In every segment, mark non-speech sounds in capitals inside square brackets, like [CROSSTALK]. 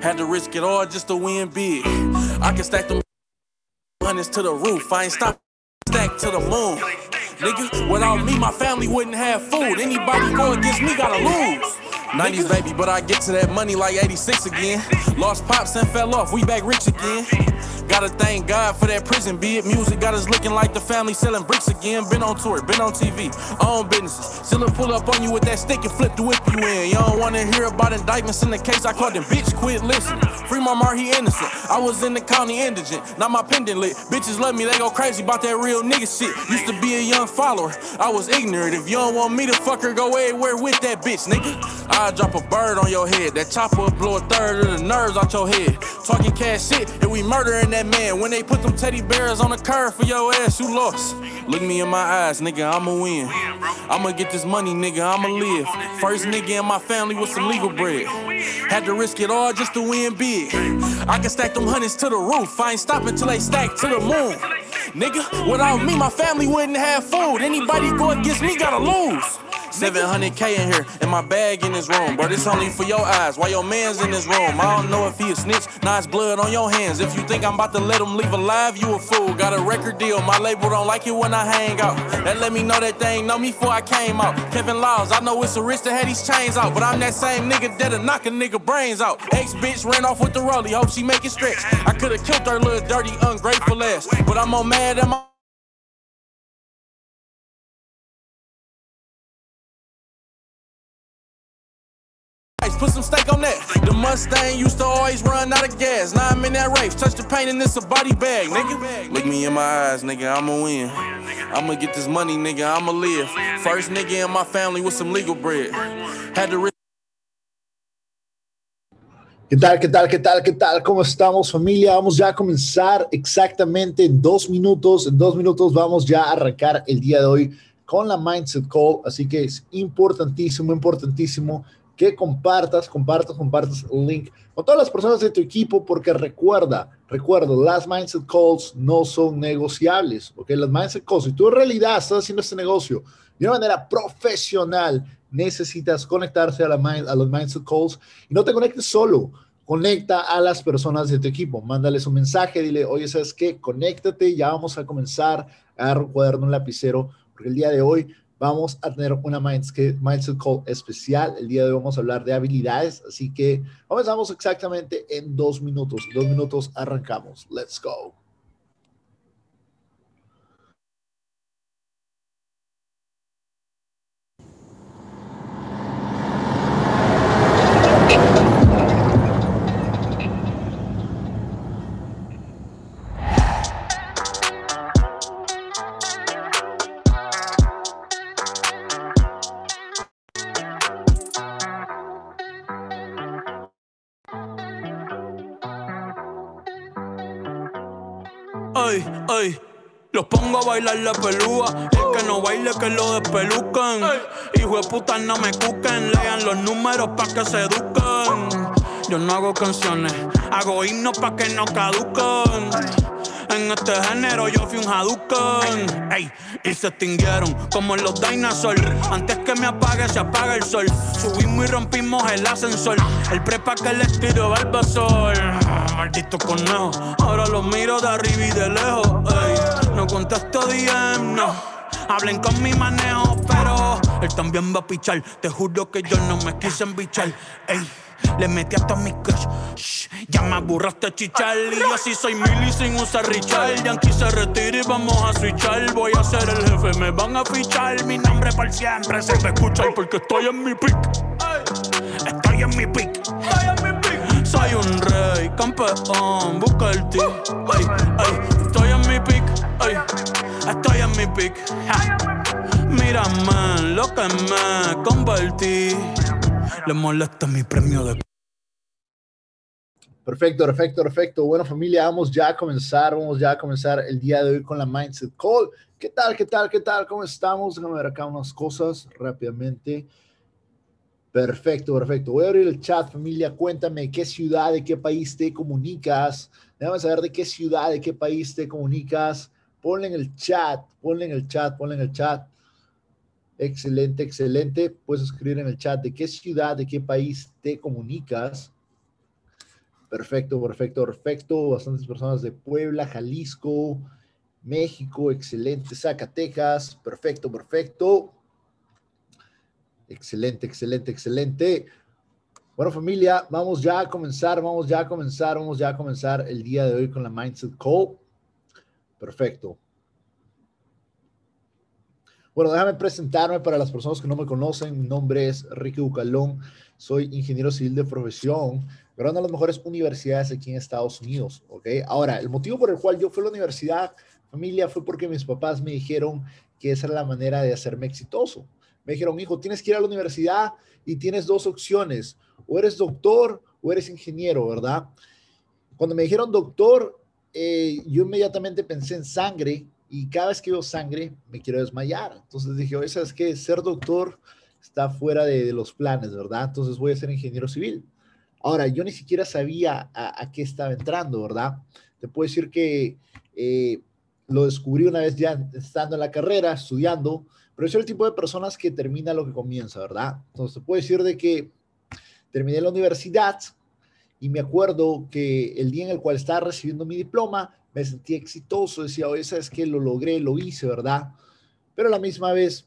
Had to risk it all just to win big. I can stack them hundreds to the roof. I ain't stop stack to the moon. Nigga, without me, my family wouldn't have food. Anybody go against me gotta lose. 90s baby, but I get to that money like 86 again. Lost pops and fell off, we back rich again. Gotta thank God for that prison Be it Music got us looking like the family selling bricks again. Been on tour, been on TV, own businesses. Still a pull up on you with that stick and flip the whip you in. You don't wanna hear about indictments in the case. I called them bitch, quit listening. Free my Mar, he innocent. I was in the county indigent, not my pendant lit. Bitches love me, they go crazy about that real nigga shit. Used to be a young follower, I was ignorant. If you don't want me to fuck her, go everywhere with that bitch, nigga. I drop a bird on your head. That chopper blow a third of the nerves out your head. Talking cash shit, and we murdering that man. When they put them teddy bears on the curb for your ass, you lost. Look me in my eyes, nigga, I'ma win. I'ma get this money, nigga, I'ma live. First nigga in my family with some legal bread. Had to risk it all just to win big. I can stack them hundreds to the roof. I ain't stopping till they stack to the moon. Nigga, without me, my family wouldn't have food. Anybody go against me gotta lose. 700k in here, and my bag in this room. But it's only for your eyes. Why your man's in this room? I don't know if he a snitch. It's blood on your hands. If you think I'm about to let him leave alive, you a fool. Got a record deal. My label don't like it when I hang out. That let me know that they ain't know me before I came out. Kevin Laws, I know it's a risk to have these chains out. But I'm that same nigga that'll knock a nigga brains out. Ex bitch ran off with the rollie. Hope she make it stretch. I could've killed her little dirty, ungrateful ass. But I'm more mad at my The Mustang used to always run out of gas. Now I'm in that race. Touch the paint and it's a body bag, nigga. Look me in my eyes, nigga. I'ma win. I'ma get this money, nigga. I'ma live. First nigga in my family with some legal bread. Had to ¿Qué tal, qué tal, qué tal, qué tal? ¿Cómo estamos familia? Vamos ya a comenzar exactamente en dos minutos. En dos minutos vamos ya a arrancar el día de hoy con la Mindset Call. Así que es importantísimo, importantísimo que compartas, compartas, compartas el link con todas las personas de tu equipo, porque recuerda, recuerda, las Mindset Calls no son negociables, ¿ok? Las Mindset Calls, si tú en realidad estás haciendo este negocio de una manera profesional, necesitas conectarse a, la, a los Mindset Calls y no te conectes solo. Conecta a las personas de tu equipo, mándales un mensaje, dile, oye, ¿sabes qué? Conéctate, ya vamos a comenzar, agarra un cuaderno, un lapicero, porque el día de hoy vamos a tener una Mindset Call especial. El día de hoy vamos a hablar de habilidades, así que comenzamos exactamente en dos minutos. Dos minutos arrancamos. Let's go. Los pongo a bailar la pelúa. El que no baile, que lo despelucan. Hijo de puta, no me cuquen. Lean los números pa' que se eduquen. Yo no hago canciones, hago himnos pa' que no caduquen. En este género yo fui un Hadouken. Ey, y se extinguieron como los dinosaurs. Antes que me apague, se apaga el sol. Subimos y rompimos el ascensor. El prepa que les tiro sol. Maldito conejo. Ahora los miro de arriba y de lejos. No contesto DM, no. Hablen con mi manejo, pero él también va a pichar. Te juro que yo no me quise embichar. Ey. Le metí hasta mi crush. Shh, ya me aburraste chichar. Y yo así soy mili sin usar Richard. Yankee se retira y vamos a switchar. Voy a ser el jefe, me van a fichar. Mi nombre por siempre se me escucha. porque estoy en mi pick. Estoy en mi pick. Soy un rey, campeón, busca el ti. Estoy en mi pick. Estoy en mi pick. Mírame lo que me convertí le molesta mi premio de... Perfecto, perfecto, perfecto. Bueno, familia, vamos ya a comenzar, vamos ya a comenzar el día de hoy con la Mindset Call. ¿Qué tal, qué tal, qué tal? ¿Cómo estamos? Déjame ver acá unas cosas rápidamente. Perfecto, perfecto. Voy a abrir el chat, familia. Cuéntame qué ciudad, de qué país te comunicas. Déjame saber de qué ciudad, de qué país te comunicas. Ponle en el chat, ponle en el chat, ponle en el chat. Excelente, excelente. Puedes escribir en el chat de qué ciudad, de qué país te comunicas. Perfecto, perfecto, perfecto. Bastantes personas de Puebla, Jalisco, México, excelente. Zacatecas, perfecto, perfecto. Excelente, excelente, excelente. Bueno, familia, vamos ya a comenzar, vamos ya a comenzar, vamos ya a comenzar el día de hoy con la Mindset Call. Perfecto. Bueno, déjame presentarme para las personas que no me conocen. Mi nombre es Ricky Bucalón. Soy ingeniero civil de profesión, graduado en las mejores universidades aquí en Estados Unidos. ¿ok? Ahora, el motivo por el cual yo fui a la universidad, familia, fue porque mis papás me dijeron que esa era la manera de hacerme exitoso. Me dijeron, hijo, tienes que ir a la universidad y tienes dos opciones. O eres doctor o eres ingeniero, ¿verdad? Cuando me dijeron doctor, eh, yo inmediatamente pensé en sangre y cada vez que veo sangre me quiero desmayar. Entonces dije, oye, ¿sabes qué? Ser doctor está fuera de, los planes, ¿verdad? Entonces voy a ser ingeniero civil. Ahora, yo ni siquiera sabía a, qué estaba entrando, ¿verdad? Te puedo decir que eh, lo descubrí una vez ya estando en la carrera, estudiando, pero soy el tipo de personas que termina lo que comienza, ¿verdad? Entonces te puedo decir de que terminé la universidad y me acuerdo que el día en el cual estaba recibiendo mi diploma, me sentí exitoso, decía, oye, ¿sabes qué? Lo logré, lo hice, ¿verdad? Pero a la misma vez,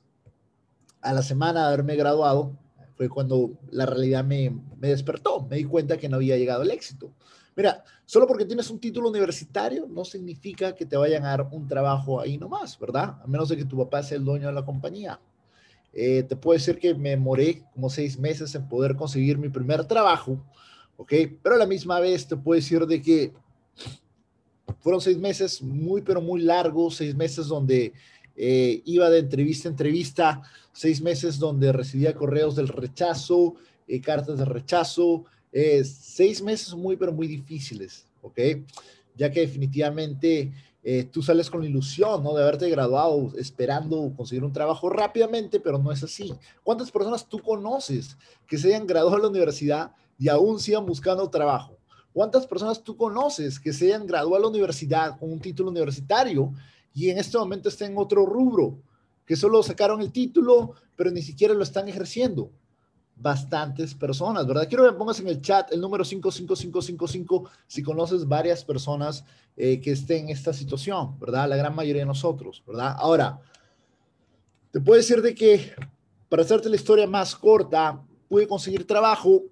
a la semana de haberme graduado, fue cuando la realidad me, me despertó, me di cuenta que no había llegado el éxito. Mira, solo porque tienes un título universitario no significa que te vayan a dar un trabajo ahí nomás, ¿verdad? A menos de que tu papá sea el dueño de la compañía. Eh, te puedo decir que me moré como seis meses en poder conseguir mi primer trabajo, ¿ok? Pero a la misma vez te puedo decir de que fueron seis meses muy, pero muy largos, seis meses donde eh, iba de entrevista a entrevista, seis meses donde recibía correos del rechazo, eh, cartas de rechazo, eh, seis meses muy, pero muy difíciles, ¿ok? Ya que definitivamente tú sales con la ilusión, ¿no? De haberte graduado esperando conseguir un trabajo rápidamente, pero no es así. ¿Cuántas personas tú conoces que se hayan graduado de la universidad y aún sigan buscando trabajo? ¿Cuántas personas tú conoces que se hayan graduado a la universidad con un título universitario y en este momento estén en otro rubro, que solo sacaron el título, pero ni siquiera lo están ejerciendo? Bastantes personas, ¿verdad? Quiero que me pongas en el chat el número 55555 si conoces varias personas eh, que estén en esta situación, ¿verdad? La gran mayoría de nosotros, ¿verdad? Ahora, te puedo decir de que, para hacerte la historia más corta, pude conseguir trabajo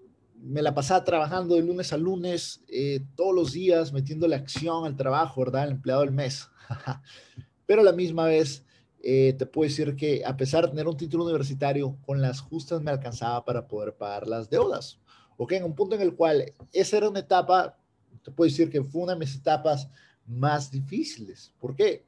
me la pasaba trabajando de lunes a lunes, eh, todos los días, metiéndole acción al trabajo, ¿verdad? El empleado del mes. [LAUGHS] Pero a la misma vez, eh, te puedo decir que a pesar de tener un título universitario, con las justas me alcanzaba para poder pagar las deudas. ¿Ok? En un punto en el cual esa era una etapa, te puedo decir que fue una de mis etapas más difíciles. ¿Por qué?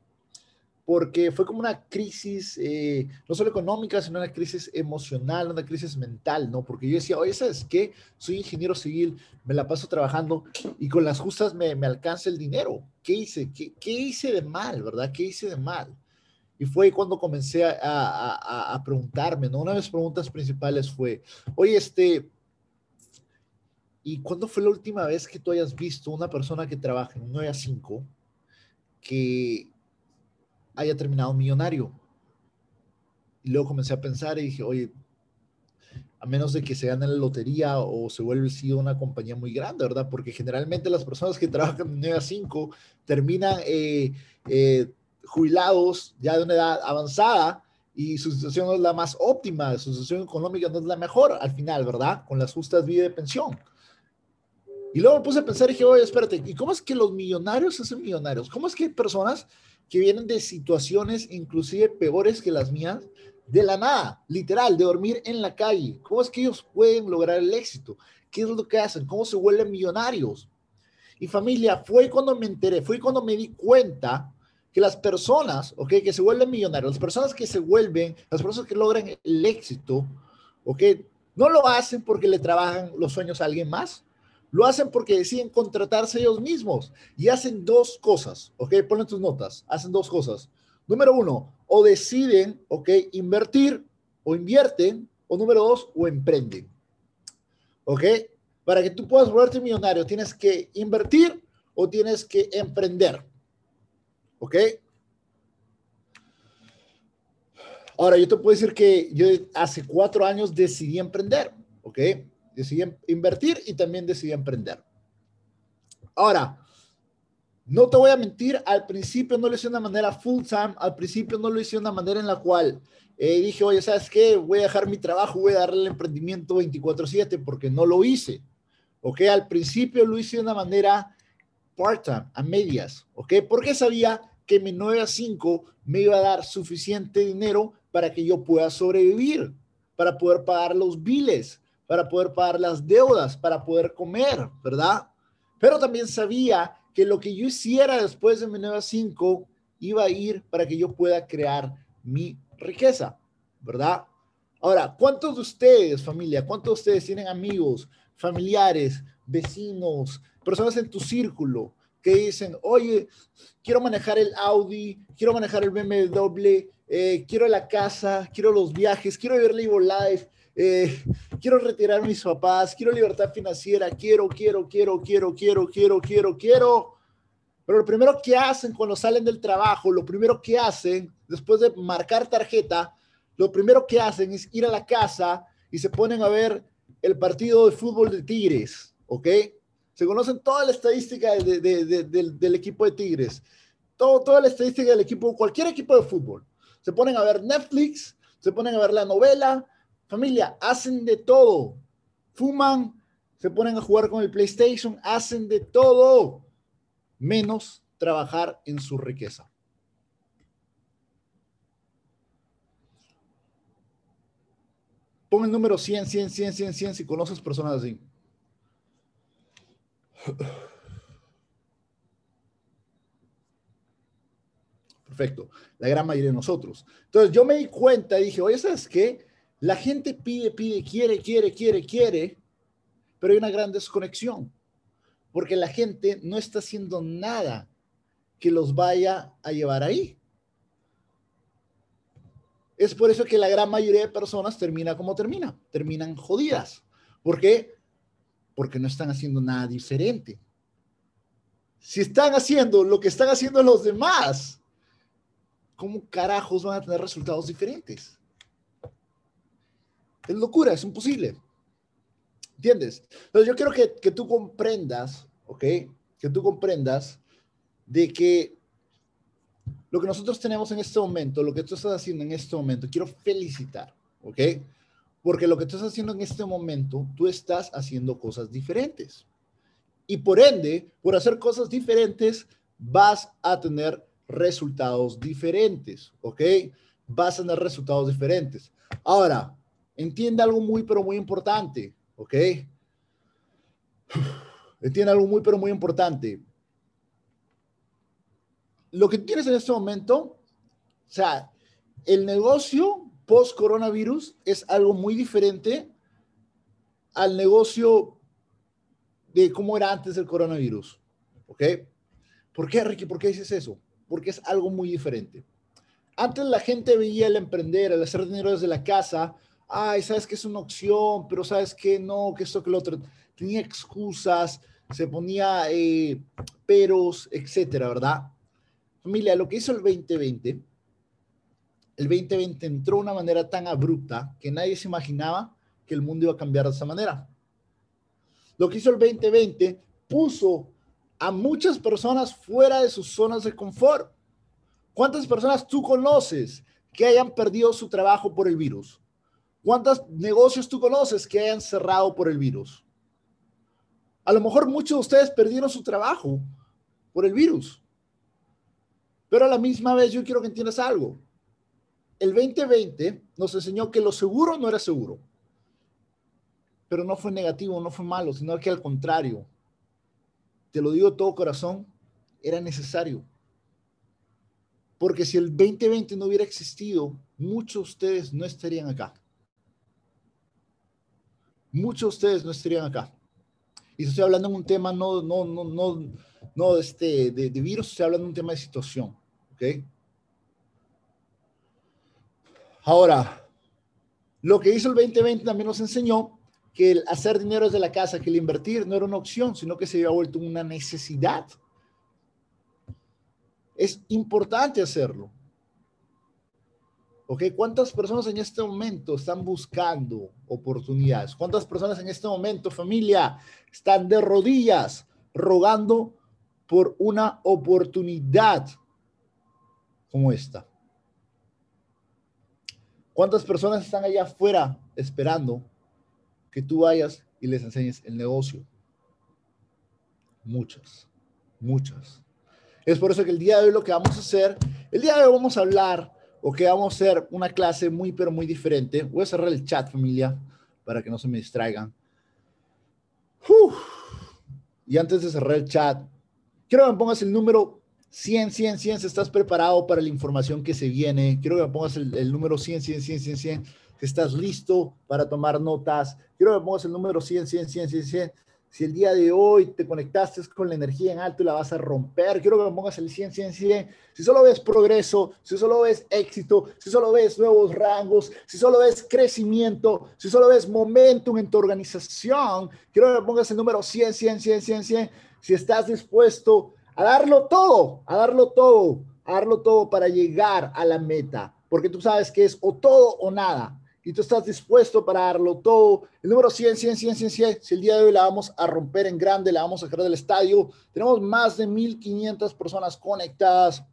porque fue como una crisis, eh, no solo económica, sino una crisis emocional, una crisis mental, ¿no? Porque yo decía, oye, ¿sabes qué? Soy ingeniero civil, me la paso trabajando y con las justas me, me alcanza el dinero. ¿Qué hice? ¿Qué, ¿Qué, hice de mal, verdad? ¿Qué hice de mal? Y fue cuando comencé a, a, a, preguntarme, ¿no? Una de mis preguntas principales fue, oye, este, ¿y cuándo fue la última vez que tú hayas visto una persona que trabaja en un 9 a 5 que haya terminado millonario. Y luego comencé a pensar y dije, oye, a menos de que se gane la lotería o se vuelve sí una compañía muy grande, ¿verdad? Porque generalmente las personas que trabajan en 9 a 5 terminan eh, eh, jubilados ya de una edad avanzada y su situación no es la más óptima, su situación económica no es la mejor al final, ¿verdad? Con las justas vidas de pensión. Y luego me puse a pensar y dije, oye, espérate, ¿y cómo es que los millonarios hacen millonarios? ¿Cómo es que hay personas que vienen de situaciones inclusive peores que las mías, de la nada, literal, de dormir en la calle. ¿Cómo es que ellos pueden lograr el éxito? ¿Qué es lo que hacen? ¿Cómo se vuelven millonarios? Y familia, fue cuando me enteré, fue cuando me di cuenta que las personas, ok, que se vuelven millonarios, las personas que se vuelven, las personas que logran el éxito, ok, no lo hacen porque le trabajan los sueños a alguien más, lo hacen porque deciden contratarse ellos mismos y hacen dos cosas, ¿ok? Ponen tus notas, hacen dos cosas. Número uno, o deciden, ¿ok? Invertir o invierten, o número dos, o emprenden, ¿ok? Para que tú puedas volverte millonario, tienes que invertir o tienes que emprender, ¿ok? Ahora, yo te puedo decir que yo hace cuatro años decidí emprender, ¿ok? decidí invertir y también decidí emprender. Ahora, no te voy a mentir, al principio no lo hice de una manera full time, al principio no lo hice de una manera en la cual eh, dije, oye, ¿sabes qué? Voy a dejar mi trabajo, voy a darle el emprendimiento 24/7 porque no lo hice. ¿Ok? Al principio lo hice de una manera part-time, a medias. ¿Ok? Porque sabía que mi 9 a 5 me iba a dar suficiente dinero para que yo pueda sobrevivir, para poder pagar los biles, para poder pagar las deudas, para poder comer, ¿verdad? Pero también sabía que lo que yo hiciera después de mi 9 a 5 iba a ir para que yo pueda crear mi riqueza, ¿verdad? Ahora, ¿cuántos de ustedes, familia, cuántos de ustedes tienen amigos, familiares, vecinos, personas en tu círculo que dicen, oye, quiero manejar el Audi, quiero manejar el BMW, eh, quiero la casa, quiero los viajes, quiero vivir Live Life, eh, quiero retirar a mis papás, quiero libertad financiera, quiero, quiero, quiero, quiero, quiero, quiero, quiero, quiero. Pero lo primero que hacen cuando salen del trabajo, lo primero que hacen después de marcar tarjeta, lo primero que hacen es ir a la casa y se ponen a ver el partido de fútbol de Tigres, ¿ok? Se conocen toda la estadística del, equipo de Tigres, todo, toda la estadística del equipo, cualquier equipo de fútbol. Se ponen a ver Netflix, se ponen a ver la novela, familia, hacen de todo. Fuman, se ponen a jugar con el PlayStation, hacen de todo, menos trabajar en su riqueza. Pon el número 100, 100, 100, 100, 100 si conoces personas así. Perfecto. La gran mayoría de nosotros. Entonces yo me di cuenta y dije, oye, ¿sabes qué? La gente pide, pide, quiere, quiere, quiere, quiere, pero hay una gran desconexión. Porque la gente no está haciendo nada que los vaya a llevar ahí. Es por eso que la gran mayoría de personas termina como termina, terminan jodidas. ¿Por qué? Porque no están haciendo nada diferente. Si están haciendo lo que están haciendo los demás, ¿cómo carajos van a tener resultados diferentes? Es locura, es imposible. ¿Entiendes? Entonces yo quiero que, que tú comprendas, ¿ok? Que tú comprendas de que lo que nosotros tenemos en este momento, lo que tú estás haciendo en este momento, quiero felicitar, ¿ok? Porque lo que tú estás haciendo en este momento, tú estás haciendo cosas diferentes. Y por ende, por hacer cosas diferentes, vas a tener resultados diferentes, ¿ok? Vas a tener resultados diferentes. Ahora, entiende algo muy, pero muy importante, ¿ok? [SIGHS] Entiende algo muy, pero muy importante lo que tienes en este momento, o sea, el negocio post coronavirus es algo muy diferente al negocio de cómo era antes del coronavirus. ¿Ok? ¿Por qué, Ricky? ¿Por qué dices eso? Porque es algo muy diferente. Antes la gente veía el emprender, el hacer dinero desde la casa. Ay, sabes que es una opción, pero sabes que no, que esto, que lo otro. Tenía excusas, se ponía eh, peros, etcétera, ¿verdad? Familia, lo que hizo el 2020, el 2020 entró de una manera tan abrupta que nadie se imaginaba que el mundo iba a cambiar de esa manera. Lo que hizo el 2020 puso a muchas personas fuera de sus zonas de confort. ¿Cuántas personas tú conoces que hayan perdido su trabajo por el virus? ¿Cuántos negocios tú conoces que hayan cerrado por el virus? A lo mejor muchos de ustedes perdieron su trabajo por el virus. Pero a la misma vez yo quiero que entiendas algo. El 2020 nos enseñó que lo seguro no era seguro. Pero no fue negativo, no fue malo, sino que al contrario, te lo digo todo corazón, era necesario. Porque si el 2020 no hubiera existido, muchos de ustedes no estarían acá. Muchos de ustedes no estarían acá. Y estoy hablando de un tema no, no, no, no, no este, de, de virus, estoy hablando de un tema de situación. Ahora, lo que hizo el 2020 también nos enseñó que el hacer dinero desde la casa, que el invertir no era una opción, sino que se había vuelto una necesidad. Es importante hacerlo. ¿Ok? ¿Cuántas personas en este momento están buscando oportunidades? ¿Cuántas personas en este momento, familia, están de rodillas rogando por una oportunidad como esta? ¿Cuántas personas están allá afuera esperando que tú vayas y les enseñes el negocio? Muchas, muchas. Es por eso que el día de hoy lo que vamos a hacer, el día de hoy vamos a hablar o que vamos a hacer una clase muy, pero muy diferente. Voy a cerrar el chat, familia, para que no se me distraigan. Y antes de cerrar el chat, quiero que me pongas el número 100, 100, 100, si estás preparado para la información que se viene. Quiero que me pongas el, el número 100, 100, 100, 100, 100, que estás listo para tomar notas. Quiero que me pongas el número 100, 100, 100, 100, 100 si el día de hoy te conectaste con la energía en alto y la vas a romper, quiero que me pongas el 100, 100, 100. Si solo ves progreso, si solo ves éxito, si solo ves nuevos rangos, si solo ves crecimiento, si solo ves momentum en tu organización, quiero que me pongas el número 100, 100, 100, 100, 100. Si estás dispuesto a darlo todo, a darlo todo, a darlo todo para llegar a la meta, porque tú sabes que es o todo o nada y tú estás dispuesto para darlo todo. El número 100, 100, 100, 100, 100, si el día de hoy la vamos a romper en grande, la vamos a sacar del estadio, tenemos más de 1500 personas conectadas,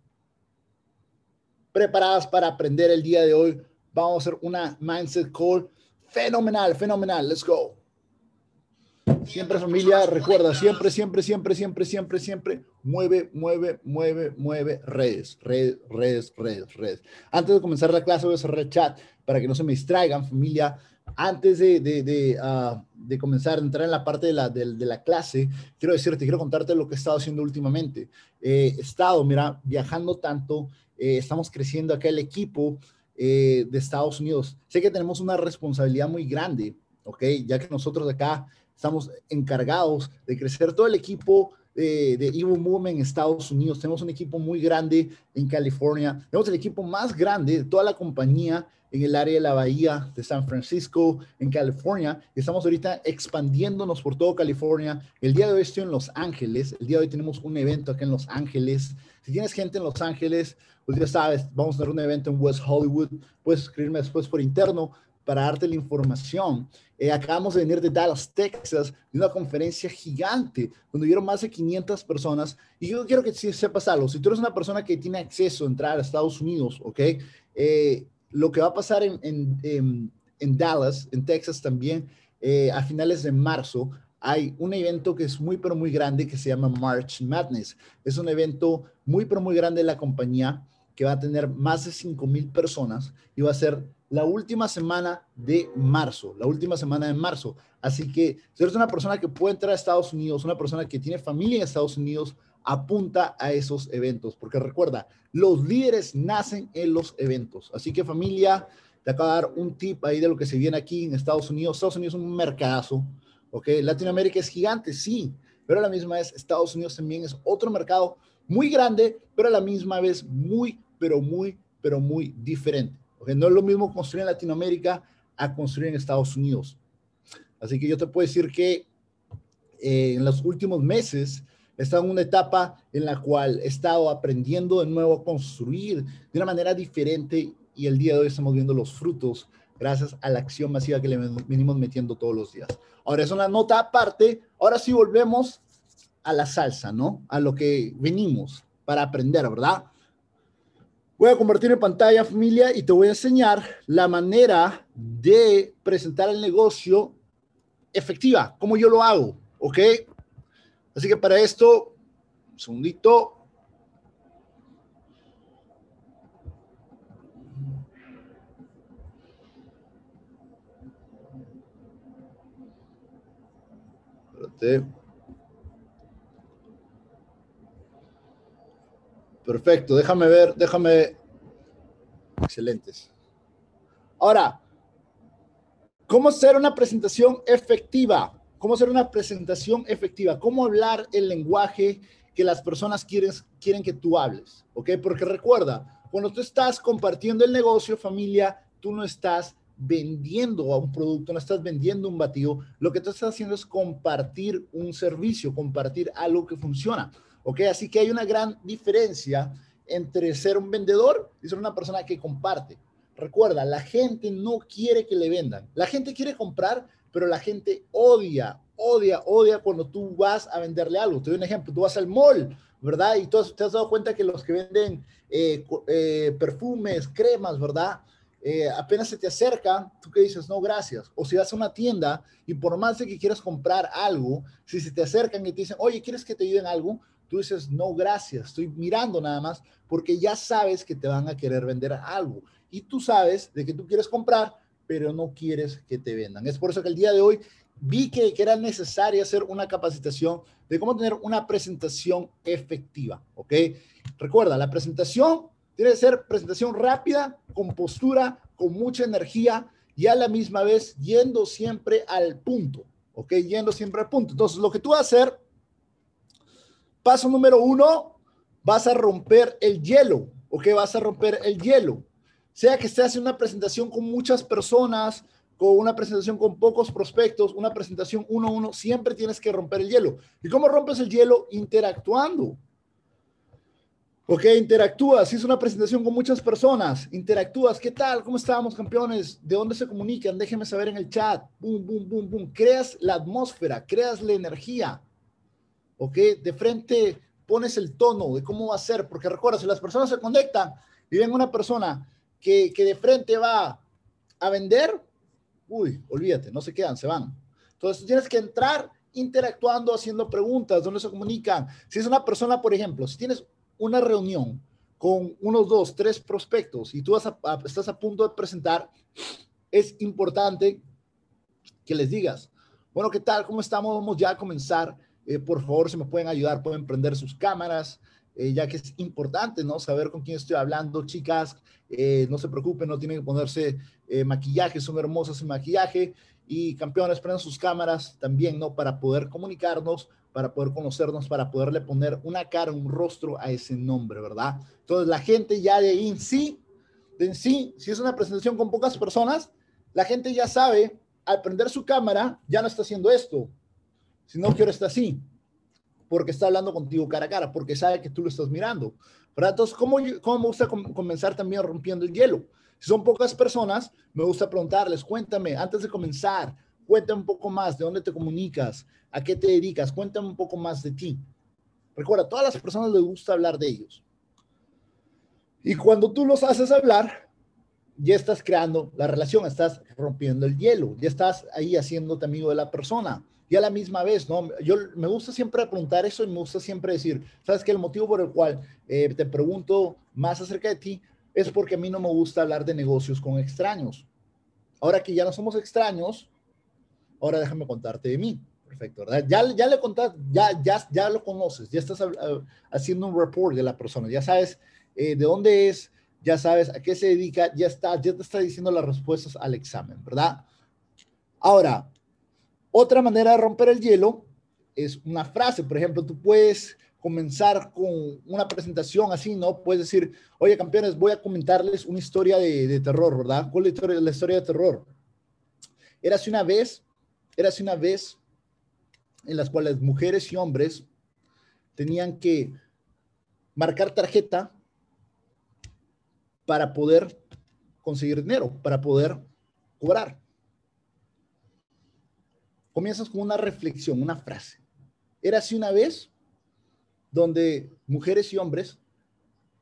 preparadas para aprender el día de hoy. Vamos a hacer una mindset call fenomenal, fenomenal. Let's go. Siempre familia, recuerda, siempre, siempre, siempre, siempre, siempre, siempre, mueve, mueve, mueve, mueve redes, redes, redes, redes, redes. Antes de comenzar la clase voy a cerrar el chat para que no se me distraigan, familia. Antes de, de, de, uh, de comenzar a entrar en la parte de la, de, la, clase, quiero decirte, quiero contarte lo que he estado haciendo últimamente. Eh, he estado, mira, viajando tanto, eh, estamos creciendo acá el equipo eh, de Estados Unidos. Sé que tenemos una responsabilidad muy grande, ¿ok? Ya que nosotros acá estamos encargados de crecer todo el equipo de, de Evo Movement en Estados Unidos. Tenemos un equipo muy grande en California. Tenemos el equipo más grande de toda la compañía en el área de la bahía de San Francisco, en California. Estamos ahorita expandiéndonos por todo California. El día de hoy estoy en Los Ángeles. El día de hoy tenemos un evento acá en Los Ángeles. Si tienes gente en Los Ángeles, pues ya sabes, vamos a tener un evento en West Hollywood. Puedes escribirme después por interno para darte la información. Eh, acabamos de venir de Dallas, Texas, de una conferencia gigante donde hubieron más de 500 personas. Y yo quiero que sepas algo. Si tú eres una persona que tiene acceso a entrar a Estados Unidos, ¿ok? Eh, lo que va a pasar en, en, en, Dallas, en Texas también, eh, a finales de marzo, hay un evento que es muy, pero muy grande que se llama March Madness. Es un evento muy, pero muy grande de la compañía que va a tener más de 5 mil personas y va a ser la última semana de marzo, la última semana de marzo. Así que si eres una persona que puede entrar a Estados Unidos, una persona que tiene familia en Estados Unidos, apunta a esos eventos, porque recuerda, los líderes nacen en los eventos. Así que familia, te acabo de dar un tip ahí de lo que se viene aquí en Estados Unidos. Estados Unidos es un mercadazo, ¿ok? Latinoamérica es gigante, sí, pero a la misma vez Estados Unidos también es otro mercado muy grande, pero a la misma vez muy, pero muy, pero muy diferente. Porque no es lo mismo construir en Latinoamérica a construir en Estados Unidos. Así que yo te puedo decir que eh, en los últimos meses he estado en una etapa en la cual he estado aprendiendo de nuevo a construir de una manera diferente y el día de hoy estamos viendo los frutos gracias a la acción masiva que le venimos metiendo todos los días. Ahora es una nota aparte, ahora sí volvemos a la salsa, ¿no? A lo que venimos para aprender, ¿verdad? Voy a convertir en pantalla familia y te voy a enseñar la manera de presentar el negocio efectiva, como yo lo hago, ¿ok? Así que para esto, un segundito. Espérate. Perfecto, déjame ver, déjame. Excelentes. Ahora, ¿cómo hacer una presentación efectiva? ¿Cómo hacer una presentación efectiva? ¿Cómo hablar el lenguaje que las personas quieren, quieren que tú hables? ¿Ok? Porque recuerda, cuando tú estás compartiendo el negocio, familia, tú no estás vendiendo a un producto, no estás vendiendo un batido, lo que tú estás haciendo es compartir un servicio, compartir algo que funciona. ¿Ok? Así que hay una gran diferencia entre ser un vendedor y ser una persona que comparte. Recuerda, la gente no quiere que le vendan. La gente quiere comprar, pero la gente odia, odia, odia cuando tú vas a venderle algo. Te doy un ejemplo, tú vas al mall, ¿verdad? Y tú te has dado cuenta que los que venden eh, eh, perfumes, cremas, ¿verdad? Eh, apenas se te acercan, tú que dices, no, gracias. O si vas a una tienda y por más de que quieras comprar algo, si se te acercan y te dicen, oye, ¿quieres que te ayuden algo? Tú dices, no, gracias, estoy mirando nada más porque ya sabes que te van a querer vender algo. Y tú sabes de que tú quieres comprar, pero no quieres que te vendan. Es por eso que el día de hoy vi que, era necesario hacer una capacitación de cómo tener una presentación efectiva, ¿ok? Recuerda, la presentación tiene que ser presentación rápida, con postura, con mucha energía y a la misma vez yendo siempre al punto, ¿ok? Yendo siempre al punto. Entonces, lo que tú vas a hacer, paso número uno, vas a romper el hielo, ¿ok? Vas a romper el hielo. Sea que estés haciendo una presentación con muchas personas, con una presentación con pocos prospectos, una presentación uno a uno, siempre tienes que romper el hielo. ¿Y cómo rompes el hielo? Interactuando. Ok, interactúas, si es una presentación con muchas personas, interactúas, ¿qué tal? ¿Cómo estamos, campeones? ¿De dónde se comunican? Déjenme saber en el chat. Boom, boom, boom, boom. Creas la atmósfera, creas la energía. Ok, de frente pones el tono de cómo va a ser, porque recuerda, si las personas se conectan y ven una persona que, que de frente va a vender, uy, olvídate, no se quedan, se van. Entonces tienes que entrar interactuando, haciendo preguntas, dónde se comunican. Si es una persona, por ejemplo, si tienes una reunión con unos dos, tres prospectos y tú estás a punto de presentar, es importante que les digas, bueno, ¿qué tal? ¿Cómo estamos? Vamos ya a comenzar. Eh, por favor, si me pueden ayudar, pueden prender sus cámaras, eh, ya que es importante, ¿no? Saber con quién estoy hablando, chicas. Eh, no se preocupen, no tienen que ponerse maquillaje, son hermosas sin maquillaje. Y campeones, prendan sus cámaras también, ¿no? Para poder comunicarnos para poder conocernos, para poderle poner una cara, un rostro a ese nombre, ¿verdad? Entonces la gente ya de en sí, de en sí, si es una presentación con pocas personas, la gente ya sabe, al prender su cámara, ya no está haciendo esto, sino que ahora está así, porque está hablando contigo cara a cara, porque sabe que tú lo estás mirando, ¿verdad? Entonces, ¿cómo, cómo me gusta comenzar también rompiendo el hielo? Si son pocas personas, me gusta preguntarles, cuéntame, antes de comenzar, Cuéntame un poco más de dónde te comunicas, a qué te dedicas, cuéntame un poco más de ti. Recuerda, a todas las personas les gusta hablar de ellos. Y cuando tú los haces hablar, ya estás creando la relación, estás rompiendo el hielo, ya estás ahí haciéndote amigo de la persona. Y a la misma vez, ¿no? Yo me gusta siempre preguntar eso y me gusta siempre decir, ¿sabes qué? El motivo por el cual eh, te pregunto más acerca de ti es porque a mí no me gusta hablar de negocios con extraños. Ahora que ya no somos extraños, ahora déjame contarte de mí. Perfecto, ¿verdad? Ya, ya le contaste, ya, ya, ya lo conoces, ya estás haciendo un report de la persona, ya sabes eh, de dónde es, ya sabes a qué se dedica, ya está, ya te está diciendo las respuestas al examen, ¿verdad? Ahora, otra manera de romper el hielo es una frase, por ejemplo, tú puedes comenzar con una presentación así, ¿no? Puedes decir, oye, campeones, voy a comentarles una historia de, de terror, ¿verdad? ¿Cuál es la historia, la historia de terror? Era así una vez Érase una vez en las cuales mujeres y hombres tenían que marcar tarjeta para poder conseguir dinero, para poder cobrar. Comienzas con una reflexión, una frase. Era así una vez donde mujeres y hombres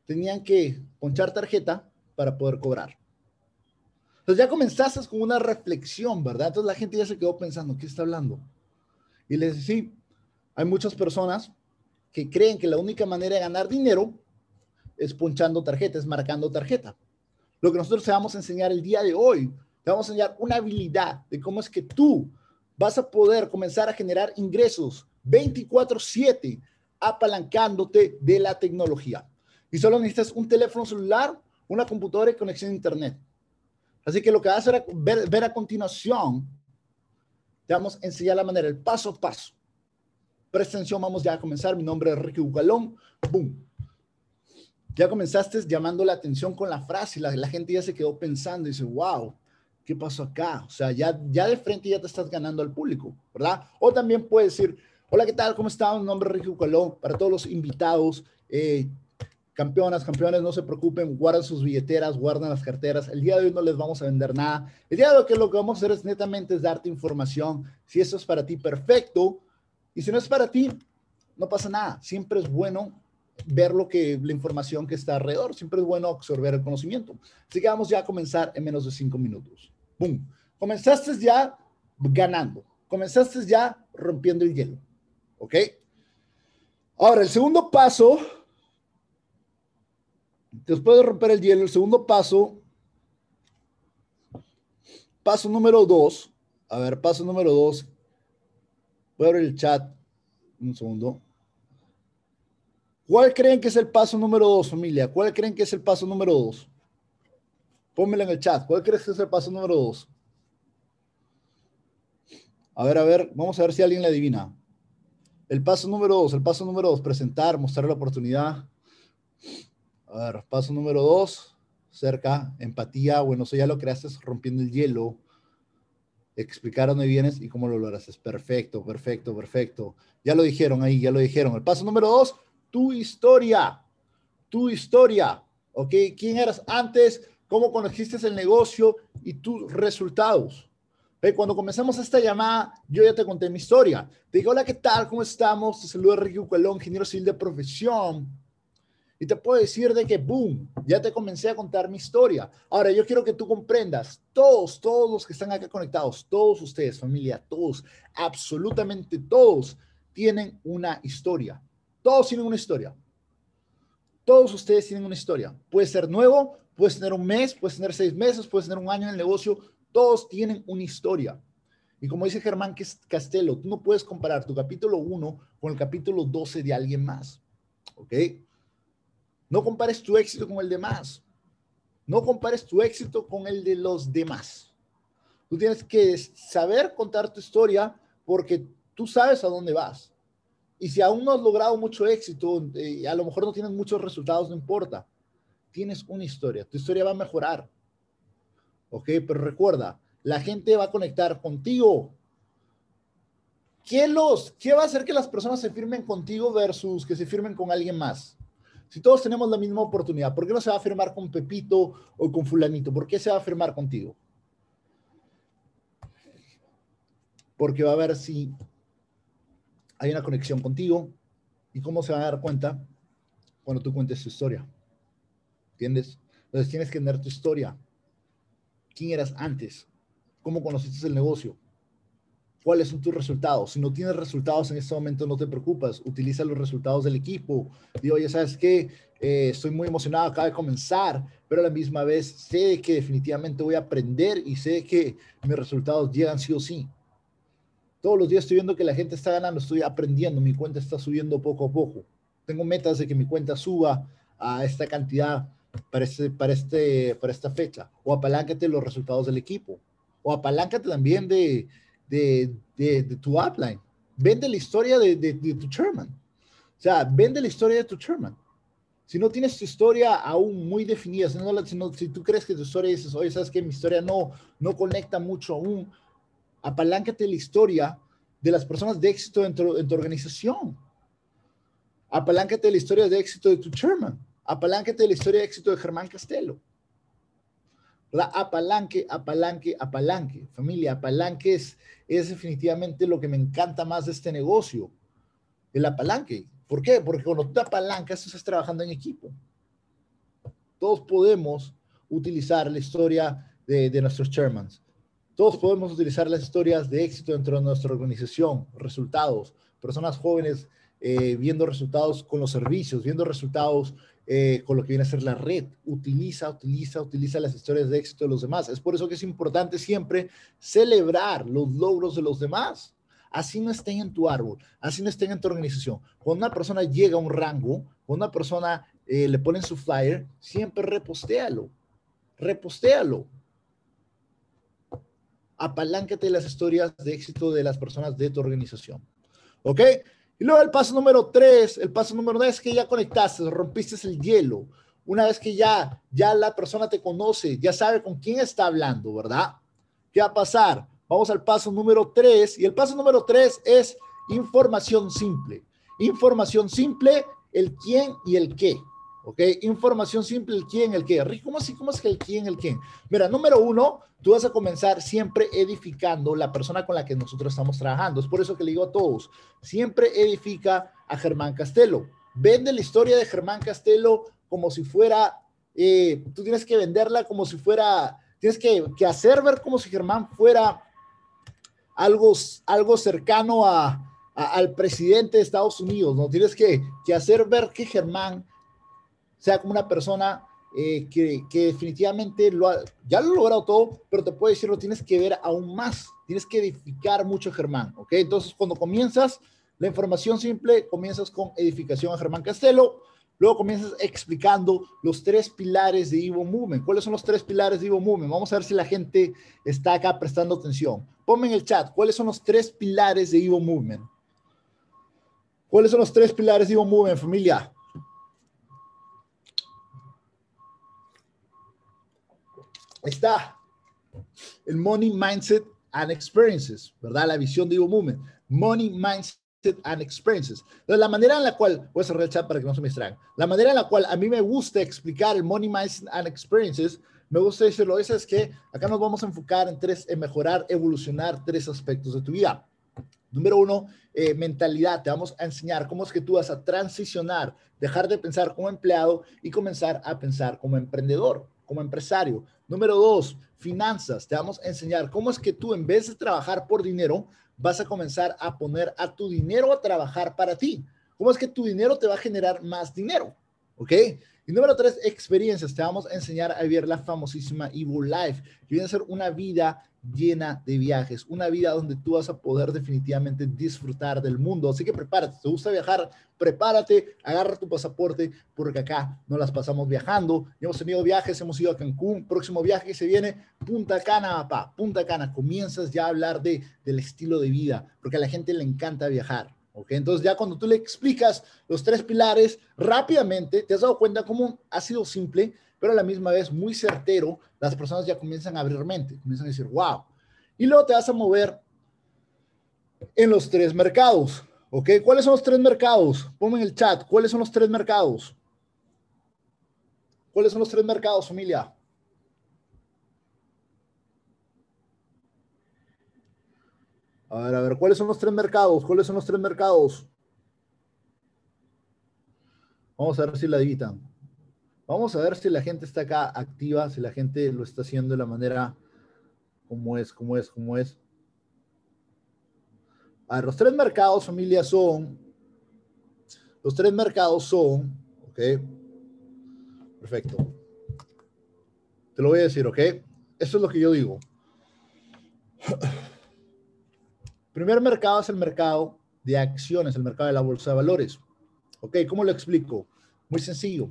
tenían que ponchar tarjeta para poder cobrar. Entonces ya comenzaste con una reflexión, ¿verdad? Entonces la gente ya se quedó pensando, ¿qué está hablando? Y les decía, hay muchas personas que creen que la única manera de ganar dinero es ponchando tarjetas, marcando tarjeta. Lo que nosotros te vamos a enseñar el día de hoy, te vamos a enseñar una habilidad de cómo es que tú vas a poder comenzar a generar ingresos 24/7 apalancándote de la tecnología. Y solo necesitas un teléfono celular, una computadora y conexión a internet. Así que lo que vas a ver, ver a continuación, te vamos a enseñar la manera, el paso a paso. Presta atención, vamos ya a comenzar. Mi nombre es Ricky Bucalón. Boom. Ya comenzaste llamando la atención con la frase la, la, gente ya se quedó pensando y dice, wow, ¿qué pasó acá? O sea, ya, ya de frente ya te estás ganando al público, ¿verdad? O también puedes decir, hola, ¿qué tal? ¿Cómo están? Mi nombre es Ricky Bucalón. Para todos los invitados, eh, Campeonas, campeones, no se preocupen, guarden sus billeteras, guarden las carteras. El día de hoy no les vamos a vender nada. El día de hoy lo que vamos a hacer es netamente es darte información. Si eso es para ti, perfecto. Y si no es para ti, no pasa nada. Siempre es bueno ver lo que, la información que está alrededor. Siempre es bueno absorber el conocimiento. Así que vamos ya a comenzar en menos de cinco minutos. ¡Bum! Comenzaste ya ganando. Comenzaste ya rompiendo el hielo. ¿Ok? Ahora, el segundo paso, después de romper el hielo, el segundo paso, paso número dos, a ver, paso número dos, voy a abrir el chat un segundo. ¿Cuál creen que es el paso número dos, familia? ¿Cuál creen que es el paso número dos? Pónmelo en el chat. ¿Cuál crees que es el paso número dos? A ver, a ver, vamos a ver si alguien le adivina. El paso número dos, el paso número dos, presentar, mostrar la oportunidad. A ver, paso número dos, cerca, empatía. Bueno, eso ya lo creaste rompiendo el hielo. Explicar dónde vienes y cómo lo lograste. Perfecto, perfecto, perfecto. Ya lo dijeron ahí, ya lo dijeron. El paso número dos, tu historia, tu historia, ¿ok? ¿Quién eras antes? ¿Cómo conociste el negocio y tus resultados? Cuando comenzamos esta llamada, yo ya te conté mi historia. Te digo, hola, ¿qué tal? ¿Cómo estamos? Te saluda Ricky Ucalón, ingeniero civil de profesión. Y te puedo decir de que, boom, ya te comencé a contar mi historia. Ahora, yo quiero que tú comprendas, todos, todos los que están acá conectados, todos ustedes, familia, todos, absolutamente todos, tienen una historia. Todos tienen una historia. Todos ustedes tienen una historia. Puede ser nuevo, puedes tener un mes, puedes tener seis meses, puedes tener un año en el negocio. Todos tienen una historia. Y como dice Germán Castelo, tú no puedes comparar tu capítulo 1 con el capítulo 12 de alguien más. ¿Ok? No compares tu éxito con el de más. No compares tu éxito con el de los demás. Tú tienes que saber contar tu historia porque tú sabes a dónde vas. Y si aún no has logrado mucho éxito, eh, a lo mejor no tienes muchos resultados, no importa. Tienes una historia, tu historia va a mejorar. ¿Ok? Pero recuerda, la gente va a conectar contigo. ¿Qué, los, ¿Qué va a hacer que las personas se firmen contigo versus que se firmen con alguien más? Si todos tenemos la misma oportunidad, ¿por qué no se va a firmar con Pepito o con Fulanito? ¿Por qué se va a firmar contigo? Porque va a ver si hay una conexión contigo y cómo se van a dar cuenta cuando tú cuentes tu historia. ¿Entiendes? Entonces tienes que tener tu historia. ¿Quién eras antes? ¿Cómo conociste el negocio? ¿Cuáles son tus resultados? Si no tienes resultados en este momento, no te preocupas. Utiliza los resultados del equipo. Digo, ya sabes que eh, estoy muy emocionado, acaba de comenzar, pero a la misma vez sé que definitivamente voy a aprender y sé que mis resultados llegan sí o sí. Todos los días estoy viendo que la gente está ganando, estoy aprendiendo, mi cuenta está subiendo poco a poco. Tengo metas de que mi cuenta suba a esta cantidad para, este, para, este, para esta fecha. O apaláncate los resultados del equipo. O apaláncate también de, de, de, tu upline. Vende la historia de, de, tu chairman. O sea, vende la historia de tu chairman. Si no tienes tu historia aún muy definida, si, no, si, tú crees que tu historia dices, oye, sabes que mi historia no, no conecta mucho aún, apaláncate la historia de las personas de éxito en tu, organización. Apaláncate la historia de éxito de tu chairman. Apaláncate la historia de éxito de Germán Castelo. La apalanque, apalanque, apalanque. Familia, apalanque es, es definitivamente lo que me encanta más de este negocio. El apalanque. ¿Por qué? Porque cuando tú apalancas, estás trabajando en equipo. Todos podemos utilizar la historia de, de nuestros chairmans. Todos podemos utilizar las historias de éxito dentro de nuestra organización, resultados, personas jóvenes eh, viendo resultados con los servicios, viendo resultados eh, con lo que viene a ser la red. Utiliza, utiliza, utiliza las historias de éxito de los demás. Es por eso que es importante siempre celebrar los logros de los demás. Así no estén en tu árbol, así no estén en tu organización. Cuando una persona llega a un rango, cuando una persona eh, le ponen su flyer, siempre repostéalo, repostéalo apaláncate las historias de éxito de las personas de tu organización. ¿Ok? Y luego el paso número tres, el paso número dos es que ya conectaste, rompiste el hielo. Una vez que ya, ya la persona te conoce, ya sabe con quién está hablando, ¿verdad? ¿Qué va a pasar? Vamos al paso número tres. Y el paso número tres es información simple. Información simple, el quién y el qué. ¿Ok? Información simple, el quién, el qué. ¿cómo así? ¿Cómo es que el quién, el quién? Mira, número uno, tú vas a comenzar siempre edificando la persona con la que nosotros estamos trabajando. Es por eso que le digo a todos, siempre edifica a Germán Castelo. Vende la historia de Germán Castelo como si fuera, eh, tú tienes que venderla como si fuera, tienes que, que, hacer ver como si Germán fuera algo, algo cercano a, a, al presidente de Estados Unidos, ¿no? Tienes que, que hacer ver que Germán sea como una persona eh, que, definitivamente lo ha, ya lo ha logrado todo, pero te puedo decir, lo tienes que ver aún más, tienes que edificar mucho a Germán, ¿ok? Entonces, cuando comienzas la información simple, comienzas con edificación a Germán Castelo, luego comienzas explicando los tres pilares de Evo Movement. ¿Cuáles son los tres pilares de Evo Movement? Vamos a ver si la gente está acá prestando atención. Ponme en el chat, ¿cuáles son los tres pilares de Evo Movement? ¿Cuáles son los tres pilares de Evo Movement, familia? Está el Money Mindset and Experiences, ¿verdad? La visión de Evo Movement. Money Mindset and Experiences. Entonces, la manera en la cual, voy a cerrar el chat para que no se me distraigan, la manera en la cual a mí me gusta explicar el Money Mindset and Experiences, me gusta decirlo, es, es que acá nos vamos a enfocar en tres, en mejorar, evolucionar tres aspectos de tu vida. Número uno, eh, mentalidad. Te vamos a enseñar cómo es que tú vas a transicionar, dejar de pensar como empleado y comenzar a pensar como emprendedor como empresario. Número dos, finanzas. Te vamos a enseñar cómo es que tú en vez de trabajar por dinero, vas a comenzar a poner a tu dinero a trabajar para ti. ¿Cómo es que tu dinero te va a generar más dinero? ¿Ok? Y número tres, experiencias. Te vamos a enseñar a vivir la famosísima Evo Life, que viene a ser una vida llena de viajes, una vida donde tú vas a poder definitivamente disfrutar del mundo. Así que prepárate, ¿te gusta viajar? Prepárate, agarra tu pasaporte, porque acá no las pasamos viajando. Hemos tenido viajes, hemos ido a Cancún, próximo viaje que se viene, Punta Cana, papá, Punta Cana. Comienzas ya a hablar de, del estilo de vida, porque a la gente le encanta viajar. ¿Ok? Entonces ya cuando tú le explicas los tres pilares rápidamente, te has dado cuenta cómo ha sido simple, pero a la misma vez muy certero, las personas ya comienzan a abrir mente, comienzan a decir, wow. Y luego te vas a mover en los tres mercados, ¿ok? ¿Cuáles son los tres mercados? Ponme en el chat, ¿cuáles son los tres mercados? ¿Cuáles son los tres mercados, familia? A ver, a ver, ¿cuáles son los tres mercados? ¿Cuáles son los tres mercados? Vamos a ver si la editan. Vamos a ver si la gente está acá activa, si la gente lo está haciendo de la manera como es, como es, como es. A ver, los tres mercados, familia, son. Los tres mercados son. Ok. Perfecto. Te lo voy a decir, ok. Eso es lo que yo digo. Primer mercado es el mercado de acciones, el mercado de la bolsa de valores. Ok, ¿cómo lo explico? Muy sencillo.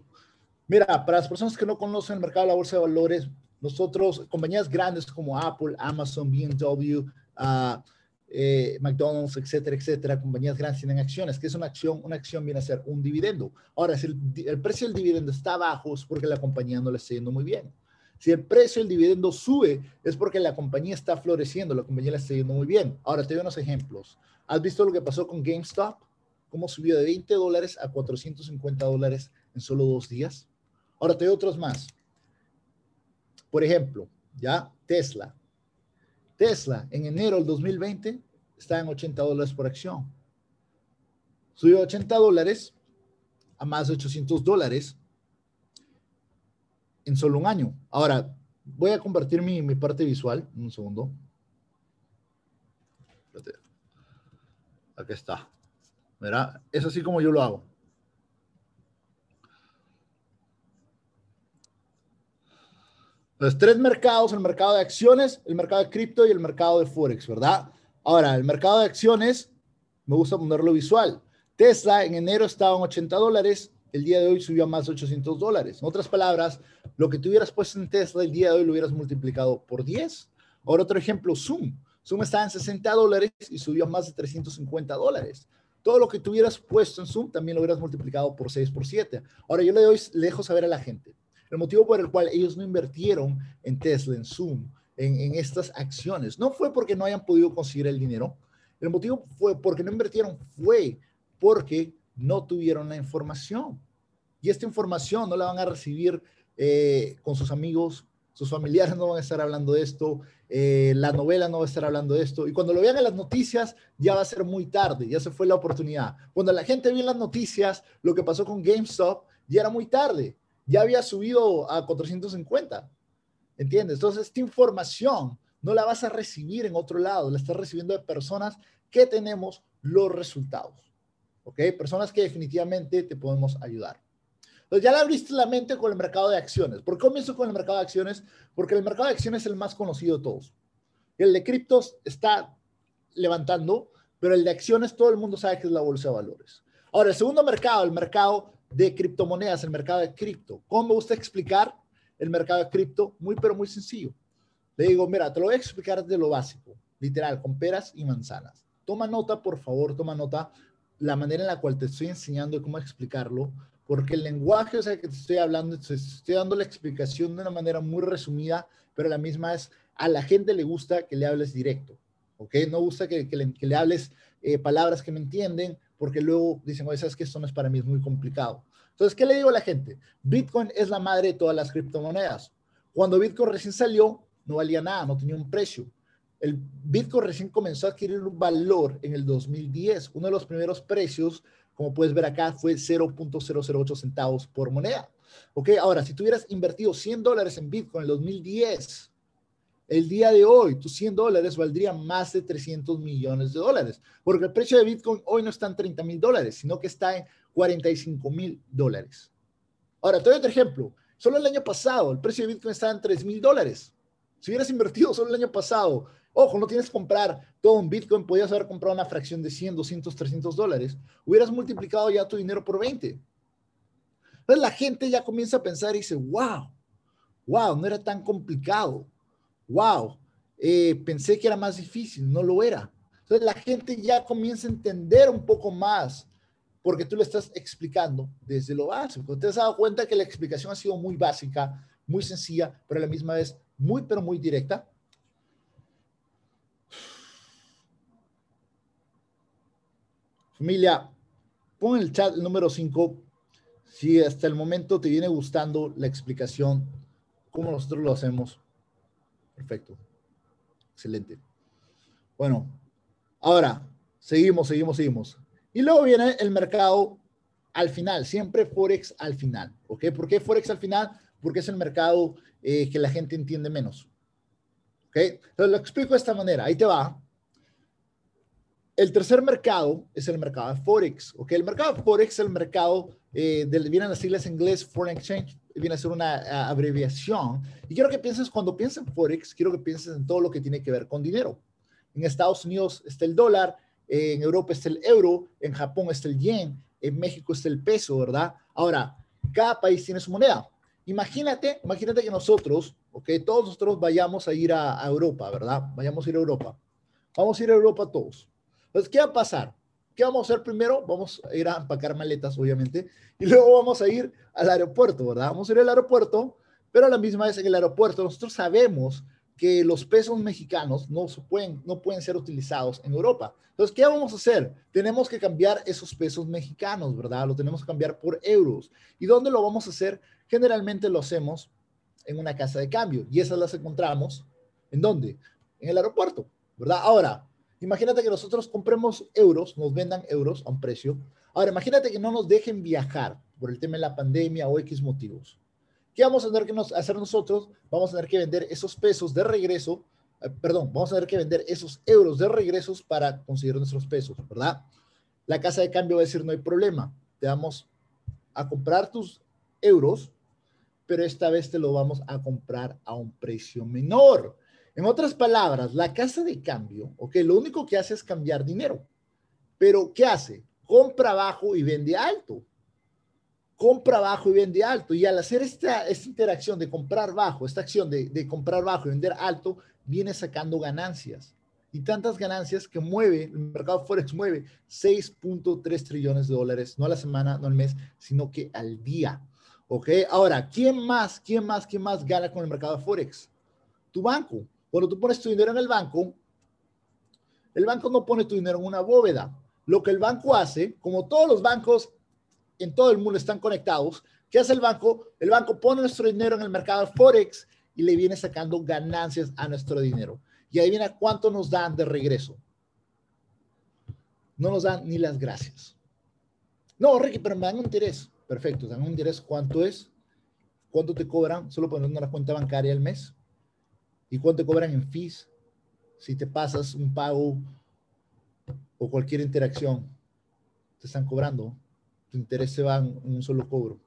Mira, para las personas que no conocen el mercado de la bolsa de valores, nosotros, compañías grandes como Apple, Amazon, BMW, uh, eh, McDonald's, etcétera, etcétera, compañías grandes tienen acciones. ¿Qué es una acción? Una acción viene a ser un dividendo. Ahora, si el, el precio del dividendo está bajo, es porque la compañía no le está yendo muy bien. Si el precio del dividendo sube, es porque la compañía está floreciendo, la compañía le está yendo muy bien. Ahora te doy unos ejemplos. ¿Has visto lo que pasó con GameStop? ¿Cómo subió de 20 dólares a 450 dólares en solo dos días? Ahora te doy otros más. Por ejemplo, ya Tesla. Tesla en enero del 2020 está en 80 dólares por acción. Subió 80 dólares a más de 800 dólares en solo un año. Ahora, voy a compartir mi, mi parte visual. Un segundo. Aquí está. Mira, es así como yo lo hago. Los tres mercados, el mercado de acciones, el mercado de cripto y el mercado de Forex, ¿verdad? Ahora, el mercado de acciones, me gusta ponerlo visual. Tesla en enero estaba en 80 dólares, el día de hoy subió a más de 800 dólares. En otras palabras, lo que tú hubieras puesto en Tesla el día de hoy lo hubieras multiplicado por 10. Ahora otro ejemplo, Zoom. Zoom estaba en 60 dólares y subió a más de 350 dólares. Todo lo que tuvieras puesto en Zoom también lo hubieras multiplicado por 6 por 7. Ahora yo le doy lejos saber a la gente. El motivo por el cual ellos no invirtieron en Tesla, en Zoom, en, en estas acciones, no fue porque no hayan podido conseguir el dinero. El motivo fue porque no invirtieron, fue porque no tuvieron la información. Y esta información no la van a recibir eh, con sus amigos, sus familiares no van a estar hablando de esto, eh, la novela no va a estar hablando de esto. Y cuando lo vean en las noticias, ya va a ser muy tarde, ya se fue la oportunidad. Cuando la gente vio en las noticias lo que pasó con GameStop, ya era muy tarde, ya había subido a 450. ¿Entiendes? Entonces, esta información no la vas a recibir en otro lado, la estás recibiendo de personas que tenemos los resultados. ¿Ok? Personas que definitivamente te podemos ayudar. Entonces ya la abriste la mente con el mercado de acciones. ¿Por qué comienzo con el mercado de acciones? Porque el mercado de acciones es el más conocido de todos. El de criptos está levantando, pero el de acciones todo el mundo sabe que es la bolsa de valores. Ahora, el segundo mercado, el mercado de criptomonedas, el mercado de cripto. ¿Cómo me gusta explicar el mercado de cripto? Muy, pero muy sencillo. Le digo, mira, te lo voy a explicar de lo básico, literal, con peras y manzanas. Toma nota, por favor, toma nota la manera en la cual te estoy enseñando cómo explicarlo, porque el lenguaje, o sea, que te estoy hablando, te estoy dando la explicación de una manera muy resumida, pero la misma es, a la gente le gusta que le hables directo, ¿ok? No gusta que, que, le, hables eh, palabras que no entienden, porque luego dicen, oye, sabes que esto no es para mí, es muy complicado. Entonces, ¿qué le digo a la gente? Bitcoin es la madre de todas las criptomonedas. Cuando Bitcoin recién salió, no valía nada, no tenía un precio. El Bitcoin recién comenzó a adquirir un valor en el 2010. Uno de los primeros precios como puedes ver acá, fue 0.008 centavos por moneda. Ok, ahora, si tuvieras invertido 100 dólares en Bitcoin en el 2010, el día de hoy, tus 100 dólares valdrían más de 300 millones de dólares, porque el precio de Bitcoin hoy no está en 30 mil dólares, sino que está en 45 mil dólares. Ahora, te doy otro ejemplo. Solo el año pasado, el precio de Bitcoin estaba en 3 mil dólares. Si hubieras invertido solo el año pasado Ojo, no tienes que comprar todo un Bitcoin, podías haber comprado una fracción de 100, 200, 300 dólares. Hubieras multiplicado ya tu dinero por 20. Entonces la gente ya comienza a pensar y dice, wow, wow, no era tan complicado. Wow, eh, pensé que era más difícil, no lo era. Entonces la gente ya comienza a entender un poco más porque tú le estás explicando desde lo básico. Te has dado cuenta que la explicación ha sido muy básica, muy sencilla, pero a la misma vez muy, pero muy directa. Familia, pon en el chat el número 5 si hasta el momento te viene gustando la explicación, cómo nosotros lo hacemos. Perfecto. Excelente. Bueno, ahora seguimos, seguimos, seguimos. Y luego viene el mercado al final, siempre Forex al final. ¿Ok? ¿Por qué Forex al final? Porque es el mercado eh, que la gente entiende menos. ¿Ok? Lo explico de esta manera. Ahí te va. El tercer mercado es el mercado de Forex. ¿ok? El mercado de Forex es el mercado, eh, de, vienen las siglas en inglés, Foreign Exchange, viene a ser una abreviación. Y quiero que pienses, cuando pienses en Forex, quiero que pienses en todo lo que tiene que ver con dinero. En Estados Unidos está el dólar, en Europa está el euro, en Japón está el yen, en México está el peso, ¿verdad? Ahora, cada país tiene su moneda. Imagínate, imagínate que nosotros, ¿ok? Todos nosotros vayamos a ir a, a Europa, ¿verdad? Vayamos a ir a Europa. Vamos a ir a Europa todos. Entonces, ¿qué va a pasar? ¿Qué vamos a hacer primero? Vamos a ir a empacar maletas, obviamente, y luego vamos a ir al aeropuerto, ¿verdad? Vamos a ir al aeropuerto, pero a la misma vez en el aeropuerto nosotros sabemos que los pesos mexicanos no, pueden, no pueden ser utilizados en Europa. Entonces, ¿qué vamos a hacer? Tenemos que cambiar esos pesos mexicanos, ¿verdad? Lo tenemos que cambiar por euros. ¿Y dónde lo vamos a hacer? Generalmente lo hacemos en una casa de cambio y esas las encontramos ¿en dónde? En el aeropuerto, ¿verdad? Ahora, Imagínate que nosotros compremos euros, nos vendan euros a un precio. Ahora, imagínate que no nos dejen viajar por el tema de la pandemia o X motivos. ¿Qué vamos a tener que hacer nosotros? Vamos a tener que vender esos pesos de regreso, eh, perdón, vamos a tener que vender esos euros de regresos para conseguir nuestros pesos, ¿verdad? La casa de cambio va a decir, no hay problema, te vamos a comprar tus euros, pero esta vez te lo vamos a comprar a un precio menor. En otras palabras, la casa de cambio, ok, lo único que hace es cambiar dinero. Pero, ¿qué hace? Compra bajo y vende alto. Compra bajo y vende alto. Y al hacer esta, esta interacción de comprar bajo, esta acción de, de comprar bajo y vender alto, viene sacando ganancias. Y tantas ganancias que mueve, el mercado Forex mueve 6.3 trillones de dólares, no a la semana, no al mes, sino que al día. ¿Ok? Ahora, ¿quién más, quién más, quién más gana con el mercado Forex? Tu banco. Cuando tú pones tu dinero en el banco, el banco no pone tu dinero en una bóveda. Lo que el banco hace, como todos los bancos en todo el mundo están conectados, ¿Qué hace el banco? El banco pone nuestro dinero en el mercado Forex y le viene sacando ganancias a nuestro dinero. Y ahí viene cuánto nos dan de regreso. No nos dan ni las gracias. No, Ricky, pero me dan un interés. Perfecto, dan un interés. ¿Cuánto es? ¿Cuánto te cobran? Solo poniendo una cuenta bancaria al mes. ¿Y cuánto cobran en fees? Si te pasas un pago o cualquier interacción, te están cobrando. Tu interés se va en un solo cobro.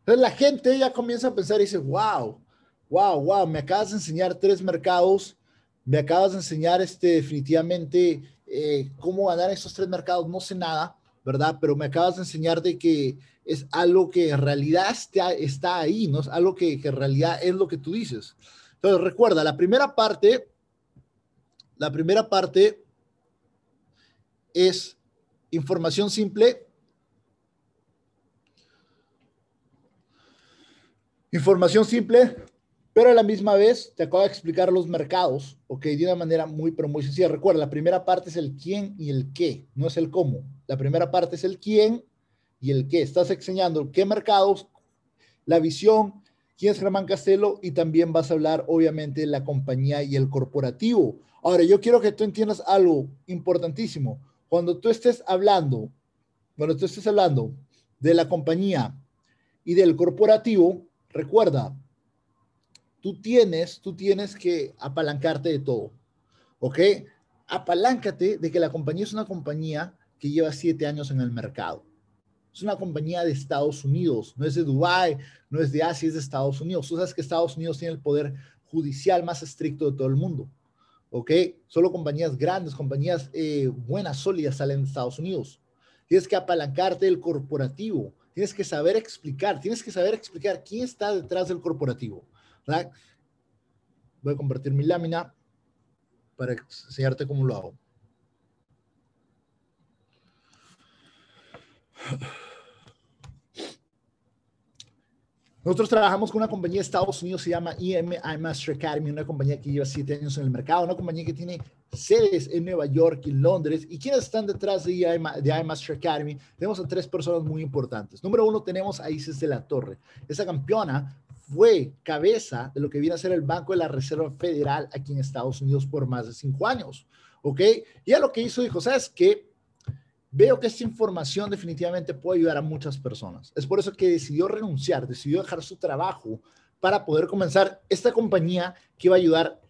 Entonces la gente ya comienza a pensar y dice, wow, wow, wow, me acabas de enseñar tres mercados, me acabas de enseñar este, definitivamente eh, cómo ganar esos tres mercados, no sé nada, ¿verdad? Pero me acabas de enseñar de que es algo que en realidad está, está ahí, ¿no? Es algo que, que en realidad es lo que tú dices. Entonces, recuerda, la primera parte, la primera parte es información simple. Información simple, pero a la misma vez te acabo de explicar los mercados, ok, de una manera muy, pero muy sencilla. Recuerda, la primera parte es el quién y el qué, no es el cómo. La primera parte es el quién y el qué. Estás enseñando qué mercados, la visión, quién es Germán Castelo y también vas a hablar, obviamente, de la compañía y el corporativo. Ahora, yo quiero que tú entiendas algo importantísimo. Cuando tú estés hablando, cuando tú estés hablando de la compañía y del corporativo, recuerda, tú tienes, tú tienes que apalancarte de todo, ¿ok? Apaláncate de que la compañía es una compañía que lleva siete años en el mercado. Es una compañía de Estados Unidos, no es de Dubái, no es de Asia, es de Estados Unidos. Tú sabes que Estados Unidos tiene el poder judicial más estricto de todo el mundo, ¿ok? Solo compañías grandes, compañías eh, buenas, sólidas salen de Estados Unidos. Tienes que apalancarte del corporativo, tienes que saber explicar, tienes que saber explicar quién está detrás del corporativo. Voy a compartir mi lámina para enseñarte cómo lo hago. Nosotros trabajamos con una compañía de Estados Unidos, se llama EMI Master Academy, una compañía que lleva siete años en el mercado, una compañía que tiene sedes en Nueva York y Londres. ¿Y quiénes están detrás de iMaster Academy? Tenemos a tres personas muy importantes. Número uno, tenemos a Isis de la Torre. Esa campeona fue cabeza de lo que viene a ser el Banco de la Reserva Federal aquí en Estados Unidos por más de cinco años. ¿Ok? Y a lo que hizo dijo, ¿sabes qué? Veo que esta información definitivamente puede ayudar a muchas personas. Es por eso que decidió renunciar, decidió dejar su trabajo para poder comenzar esta compañía que iba a ayudar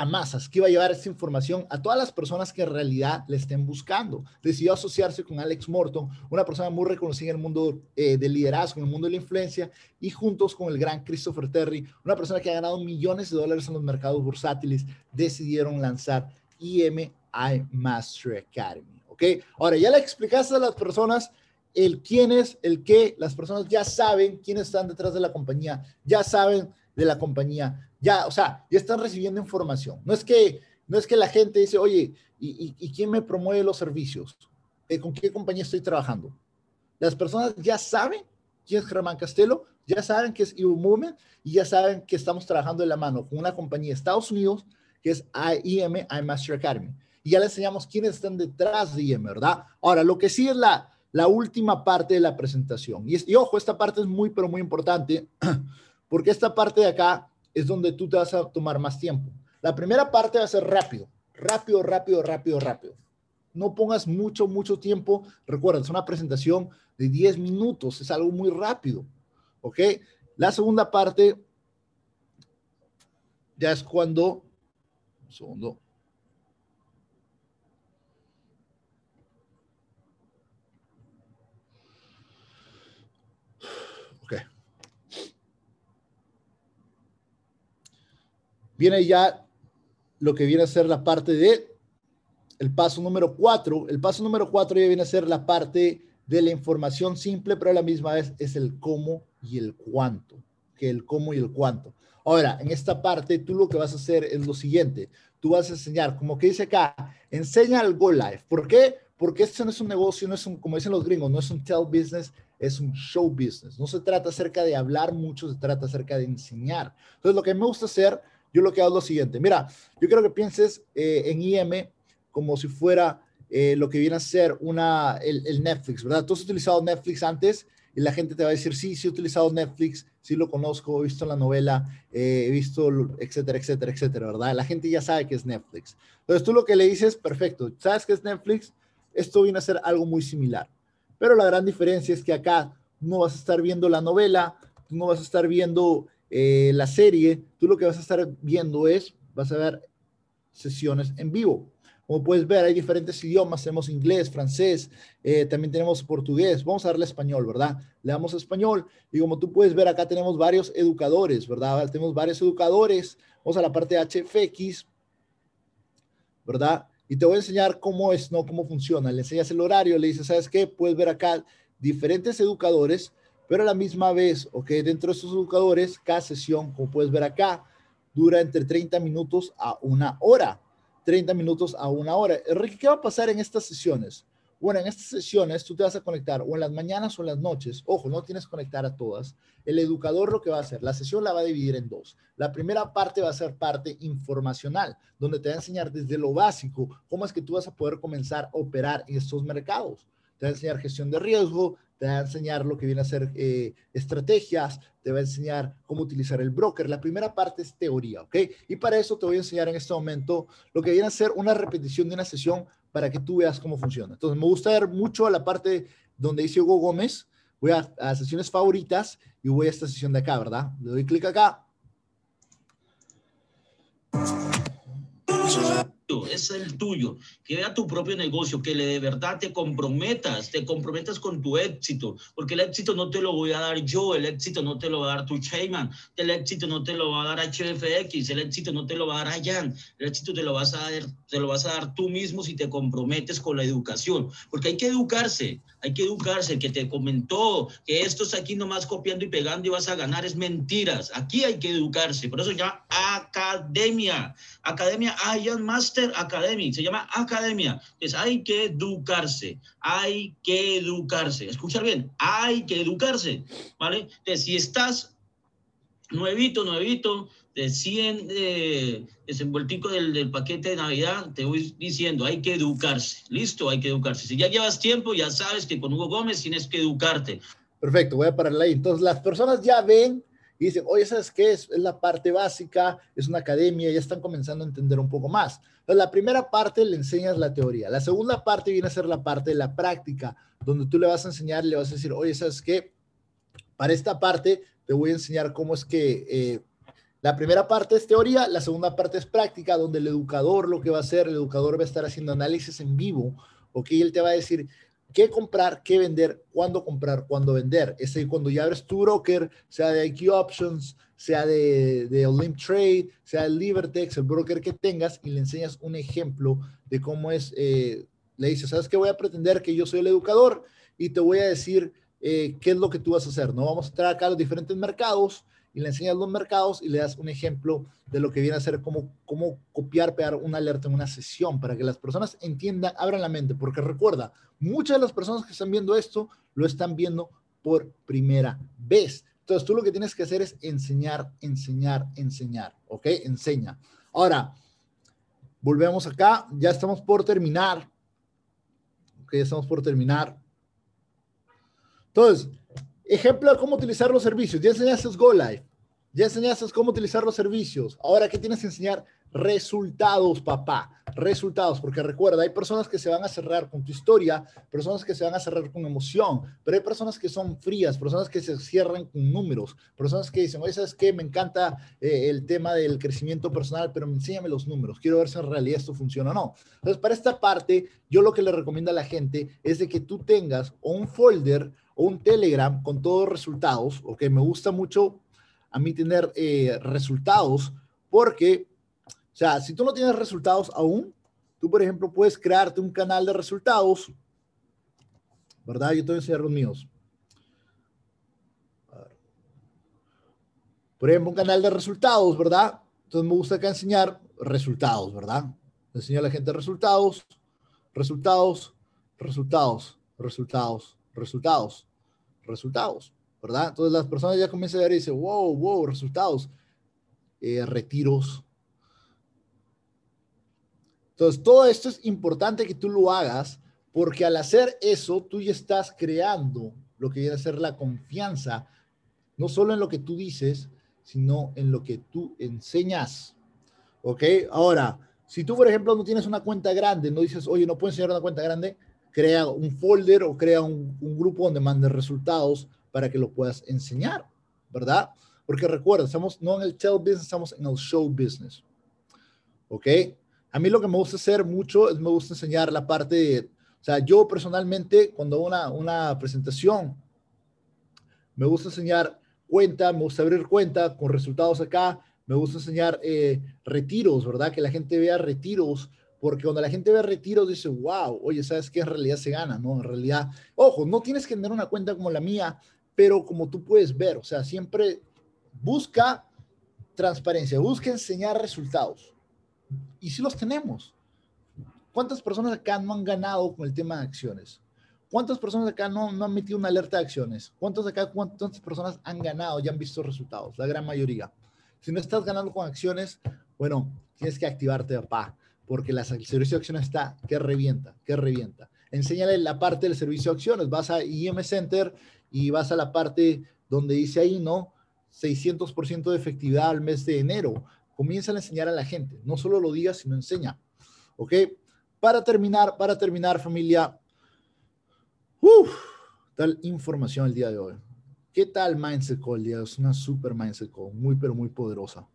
a masas, que iba a llevar esta información a todas las personas que en realidad le estén buscando. Decidió asociarse con Alex Morton, una persona muy reconocida en el mundo eh, del liderazgo, en el mundo de la influencia, y juntos con el gran Christopher Terry, una persona que ha ganado millones de dólares en los mercados bursátiles, decidieron lanzar EMI Master Academy. ¿Ok? Ahora, ya le explicaste a las personas el quién es, el qué, las personas ya saben quiénes están detrás de la compañía, ya saben de la compañía, ya, o sea, ya están recibiendo información. No es que, no es que la gente dice, oye, ¿y, quién me promueve los servicios? ¿Con qué compañía estoy trabajando? Las personas ya saben quién es Germán Castelo, ya saben que es Evo Movement y ya saben que estamos trabajando de la mano con una compañía de Estados Unidos que es IEM, iMaster Academy. Y ya les enseñamos quiénes están detrás de IEM, ¿verdad? Ahora, lo que sí es la, la última parte de la presentación. Y, y ojo, esta parte es muy, pero muy importante, [CLEARS THROAT] porque esta parte de acá es donde tú te vas a tomar más tiempo. La primera parte va a ser rápido, rápido, rápido, rápido, rápido. No pongas mucho, mucho tiempo. Recuerda, es una presentación de 10 minutos, es algo muy rápido. ¿Ok? La segunda parte ya es cuando... Un segundo. Viene ya lo que viene a ser la parte de el paso número cuatro. El paso número cuatro ya viene a ser la parte de la información simple, pero a la misma vez es el cómo y el cuánto, que el cómo y el cuánto. Ahora, en esta parte, tú lo que vas a hacer es lo siguiente. Tú vas a enseñar, como que dice acá, enseña el Go Live. ¿Por qué? Porque esto no es un negocio, no es un, como dicen los gringos, no es un tell business, es un show business. No se trata acerca de hablar mucho, se trata acerca de enseñar. Entonces, lo que me gusta hacer yo lo que hago es lo siguiente. Mira, yo quiero que pienses eh, en IM como si fuera eh, lo que viene a ser una, el, el, Netflix, ¿verdad? Tú has utilizado Netflix antes y la gente te va a decir, sí, sí he utilizado Netflix, sí lo conozco, he visto la novela, eh, he visto, etcétera, etcétera, etcétera, ¿verdad? La gente ya sabe que es Netflix. Entonces tú lo que le dices, perfecto, ¿sabes qué es Netflix? Esto viene a ser algo muy similar. Pero la gran diferencia es que acá no vas a estar viendo la novela, no vas a estar viendo eh, la serie, tú lo que vas a estar viendo es, vas a ver sesiones en vivo. Como puedes ver, hay diferentes idiomas, tenemos inglés, francés, eh, también tenemos portugués. Vamos a darle español, ¿verdad? Le damos español y como tú puedes ver, acá tenemos varios educadores, ¿verdad? Tenemos varios educadores. Vamos a la parte de HFX, ¿verdad? Y te voy a enseñar cómo es, no cómo funciona. Le enseñas el horario, le dices, ¿sabes qué? Puedes ver acá diferentes educadores, pero a la misma vez, ok, dentro de estos educadores, cada sesión, como puedes ver acá, dura entre 30 minutos a una hora. 30 minutos a una hora. Enrique, ¿qué va a pasar en estas sesiones? Bueno, en estas sesiones tú te vas a conectar o en las mañanas o en las noches. Ojo, no tienes que conectar a todas. El educador lo que va a hacer, la sesión la va a dividir en dos. La primera parte va a ser parte informacional, donde te va a enseñar desde lo básico cómo es que tú vas a poder comenzar a operar en estos mercados. Te va a enseñar gestión de riesgo, te va a enseñar lo que viene a ser eh, estrategias, te va a enseñar cómo utilizar el broker. La primera parte es teoría, ¿ok? Y para eso te voy a enseñar en este momento lo que viene a ser una repetición de una sesión para que tú veas cómo funciona. Entonces, me gusta ver mucho a la parte donde dice Hugo Gómez. Voy a, a sesiones favoritas y voy a esta sesión de acá, ¿verdad? Le doy clic acá es el tuyo. Crea tu propio negocio, que le de verdad te comprometas, te comprometas con tu éxito, porque el éxito no te lo voy a dar yo, el éxito no te lo va a dar tu Chayman, el éxito no te lo va a dar HFX, el éxito no te lo va a dar Jan, el éxito te lo vas a dar, te lo vas a dar tú mismo si te comprometes con la educación, porque hay que educarse, hay que educarse, que te comentó que esto es aquí nomás copiando y pegando y vas a ganar, es mentiras, aquí hay que educarse, por eso ya academia, academia Ian Master Academy, se llama academia. Entonces hay que educarse, hay que educarse. Escuchar bien, hay que educarse, ¿vale? Entonces si estás nuevito, nuevito, de 100 eh, desenvueltico del, del, paquete de Navidad, te voy diciendo, hay que educarse, listo, hay que educarse. Si ya llevas tiempo, ya sabes que con Hugo Gómez tienes que educarte. Perfecto, voy a pararle ahí. Entonces, las personas ya ven y dicen, oye, ¿sabes qué? Es, es, la parte básica, es una academia, ya están comenzando a entender un poco más. Entonces, la primera parte le enseñas la teoría. La segunda parte viene a ser la parte de la práctica, donde tú le vas a enseñar, le vas a decir, oye, ¿sabes qué? Para esta parte te voy a enseñar cómo es que eh, la primera parte es teoría, la segunda parte es práctica, donde el educador lo que va a hacer, el educador va a estar haciendo análisis en vivo, ¿ok? Él te va a decir, qué comprar, qué vender, cuándo comprar, cuándo vender. Es ahí cuando ya abres tu broker, sea de IQ Options, sea de, de Olymp Trade, sea el Libertex, el broker que tengas, y le enseñas un ejemplo de cómo es, eh, le dices, ¿sabes qué? Voy a pretender que yo soy el educador y te voy a decir eh, qué es lo que tú vas a hacer, ¿no? Vamos a traer acá los diferentes mercados y le enseñas los mercados y le das un ejemplo de lo que viene a ser cómo, cómo copiar, pegar una alerta en una sesión para que las personas entiendan, abran la mente, porque recuerda, muchas de las personas que están viendo esto lo están viendo por primera vez. Entonces tú lo que tienes que hacer es enseñar, enseñar, enseñar, ¿ok? Enseña. Ahora, volvemos acá, ya estamos por terminar. Ok, ya estamos por terminar. Entonces, Ejemplo de cómo utilizar los servicios. Ya enseñaste Go Live. Ya enseñaste cómo utilizar los servicios. Ahora, ¿qué tienes que enseñar? Resultados, papá. Resultados. Porque recuerda, hay personas que se van a cerrar con tu historia, personas que se van a cerrar con emoción, pero hay personas que son frías, personas que se cierran con números, personas que dicen, oye, ¿sabes qué? Me encanta eh, el tema del crecimiento personal, pero enséñame los números. Quiero ver si en realidad esto funciona o no. Entonces, para esta parte, yo lo que le recomiendo a la gente es de que tú tengas un folder un Telegram con todos los resultados, ok, me gusta mucho a mí tener eh, resultados porque, o sea, si tú no tienes resultados aún, tú, por ejemplo, puedes crearte un canal de resultados, ¿verdad? Yo te voy a enseñar los míos. Por ejemplo, un canal de resultados, ¿verdad? Entonces me gusta acá enseñar resultados, ¿verdad? Enseño a la gente resultados, resultados, resultados, resultados, resultados resultados, ¿verdad? Entonces las personas ya comienzan a ver y dicen, wow, wow, resultados, eh, retiros. Entonces, todo esto es importante que tú lo hagas porque al hacer eso, tú ya estás creando lo que viene a ser la confianza, no solo en lo que tú dices, sino en lo que tú enseñas. ¿Ok? Ahora, si tú, por ejemplo, no tienes una cuenta grande, no dices, oye, no puedo enseñar una cuenta grande, crea un folder o crea un, grupo donde mandes resultados para que lo puedas enseñar, ¿verdad? Porque recuerda, estamos no en el tell business, estamos en el show business. ¿Ok? A mí lo que me gusta hacer mucho es me gusta enseñar la parte de, o sea, yo personalmente cuando una, una presentación, me gusta enseñar cuenta, me gusta abrir cuenta con resultados acá, me gusta enseñar eh, retiros, ¿verdad? Que la gente vea retiros, porque cuando la gente ve retiros dice, wow, oye, ¿sabes qué? En realidad se gana, ¿no? En realidad, ojo, no tienes que tener una cuenta como la mía, pero como tú puedes ver, o sea, siempre busca transparencia, busca enseñar resultados. Y si los tenemos. ¿Cuántas personas acá no han ganado con el tema de acciones? ¿Cuántas personas acá no, no han metido una alerta de acciones? ¿Cuántas acá, cuántas personas han ganado y han visto resultados? La gran mayoría. Si no estás ganando con acciones, bueno, tienes que activarte, papá, porque la, el servicio de acciones está que revienta, que revienta. Enséñale la parte del servicio de acciones. Vas a IM Center y vas a la parte donde dice ahí, ¿no? 600% de efectividad al mes de enero. Comienza a enseñar a la gente. No solo lo digas, sino enseña. ¿Ok? Para terminar, para terminar, familia, Uf, tal información el día de hoy. ¿Qué tal Mindset Call? Día? Es una super Mindset Call, muy, pero muy poderosa.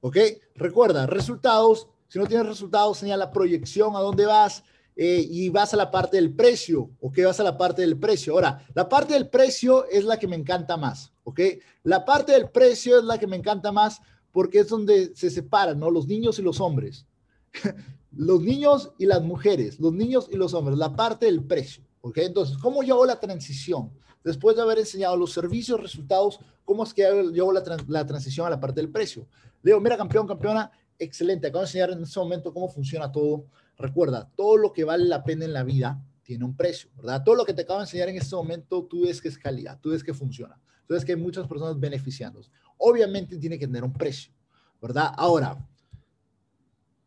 ¿Ok? Recuerda, resultados. Si no tienes resultados, señala proyección a dónde vas eh, y vas a la parte del precio. ¿Ok? Vas a la parte del precio. Ahora, la parte del precio es la que me encanta más. ¿Ok? La parte del precio es la que me encanta más porque es donde se separan, ¿no? Los niños y los hombres. [LAUGHS] los niños y las mujeres, los niños y los hombres, la parte del precio. ¿ok? Entonces, ¿cómo yo hago la transición? Después de haber enseñado los servicios, resultados, ¿cómo es que yo hago la, transición a la parte del precio? Leo, mira, campeón, campeona, excelente. Acabo de enseñar en este momento cómo funciona todo. Recuerda, todo lo que vale la pena en la vida tiene un precio, ¿verdad? Todo lo que te acabo de enseñar en este momento, tú ves que es calidad, tú ves que funciona. Ves que hay muchas personas beneficiándose. Obviamente tiene que tener un precio, ¿verdad? Ahora,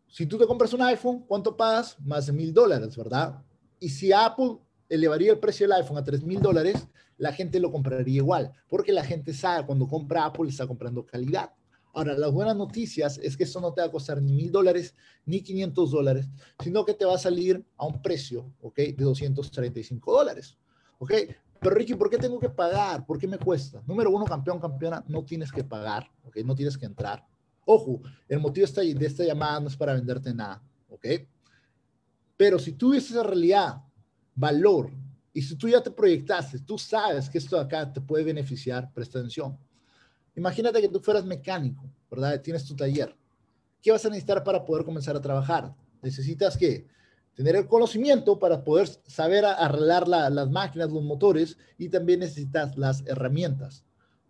si tú te compras un iPhone, ¿cuánto pagas? Más de mil dólares, ¿verdad? Y si Apple elevaría el precio del iPhone a tres mil dólares, la gente lo compraría igual, porque la gente sabe cuando compra Apple está comprando calidad. Ahora, las buenas noticias es que esto no te va a costar ni mil dólares ni 500 dólares, sino que te va a salir a un precio, ¿ok? De 235 dólares, ¿ok? Pero Ricky, ¿por qué tengo que pagar? ¿Por qué me cuesta? Número uno, campeón, campeona, no tienes que pagar, ¿ok? No tienes que entrar. Ojo, el motivo de esta, llamada no es para venderte nada, ¿ok? Pero si tú dices en realidad valor y si tú ya te proyectaste, tú sabes que esto de acá te puede beneficiar, presta atención. Imagínate que tú fueras mecánico, ¿verdad? Tienes tu taller. ¿Qué vas a necesitar para poder comenzar a trabajar? Necesitas que tener el conocimiento para poder saber arreglar las máquinas, los motores y también necesitas las herramientas.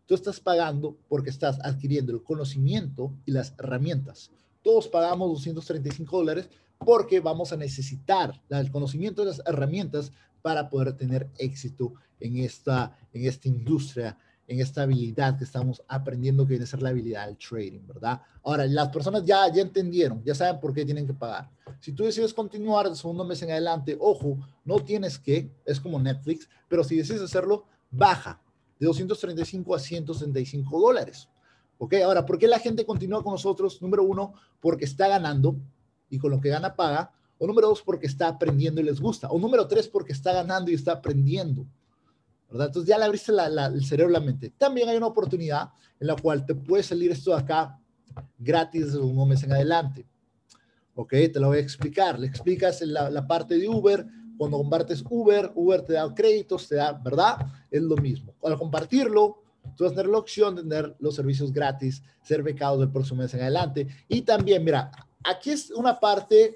Tú estás pagando porque estás adquiriendo el conocimiento y las herramientas. Todos pagamos 235 dólares porque vamos a necesitar el conocimiento y las herramientas para poder tener éxito en esta, en esta industria, en esta habilidad que estamos aprendiendo que viene a ser la habilidad del trading, ¿verdad? Ahora, las personas ya, ya entendieron, ya saben por qué tienen que pagar. Si tú decides continuar el segundo mes en adelante, ojo, no tienes que, es como Netflix, pero si decides hacerlo, baja, de 235 a 165 dólares. ¿Ok? Ahora, ¿por qué la gente continúa con nosotros? Número uno, porque está ganando y con lo que gana paga. O número dos, porque está aprendiendo y les gusta. O número tres, porque está ganando y está aprendiendo. ¿Verdad? Entonces ya le abriste el cerebro, la mente. También hay una oportunidad en la cual te puede salir esto de acá gratis desde un mes en adelante. ¿Ok? Te lo voy a explicar. Le explicas la, la parte de Uber, cuando compartes Uber, Uber te da créditos, te da, ¿verdad? Es lo mismo. Al compartirlo, tú vas a tener la opción de tener los servicios gratis, ser becados del próximo mes en adelante. Y también, mira, aquí es una parte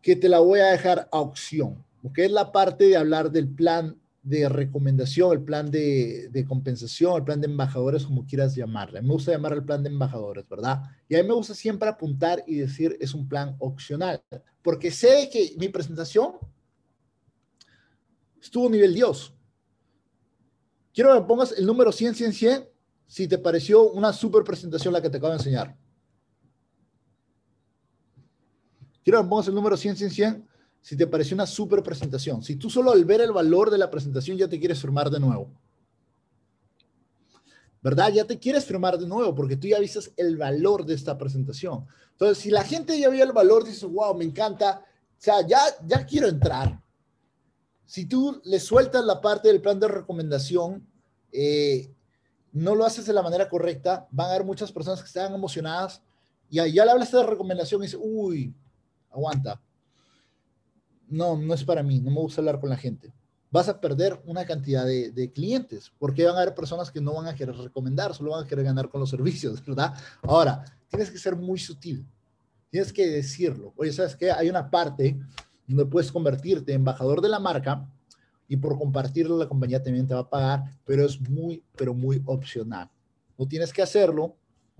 que te la voy a dejar a opción, que es la parte de hablar del plan de recomendación, el plan de, de, compensación, el plan de embajadores, como quieras llamarle. Me gusta llamar el plan de embajadores, ¿verdad? Y a mí me gusta siempre apuntar y decir es un plan opcional, porque sé que mi presentación estuvo a nivel Dios. Quiero que me pongas el número 100, 100, 100, si te pareció una super presentación la que te acabo de enseñar. quiero que pongas el número 100, 100, 100 si te pareció una super presentación. Si tú solo al ver el valor de la presentación ya te quieres firmar de nuevo. ¿Verdad? Ya te quieres firmar de nuevo porque tú ya viste el valor de esta presentación. Entonces, si la gente ya vio el valor, dice, wow, me encanta, o sea, ya, ya quiero entrar. Si tú le sueltas la parte del plan de recomendación, eh, no lo haces de la manera correcta, van a haber muchas personas que están emocionadas y ya le hablas de recomendación y dice, uy, aguanta. No, no es para mí, no me gusta hablar con la gente. Vas a perder una cantidad de, clientes, porque van a haber personas que no van a querer recomendar, solo van a querer ganar con los [LAUGHS] servicios, ¿verdad? Ahora, tienes que ser muy sutil, tienes que decirlo. Oye, ¿sabes qué? Hay una parte donde puedes convertirte en embajador de la marca y por compartirlo la compañía también te va a pagar, pero es muy, pero muy opcional. No tienes que hacerlo,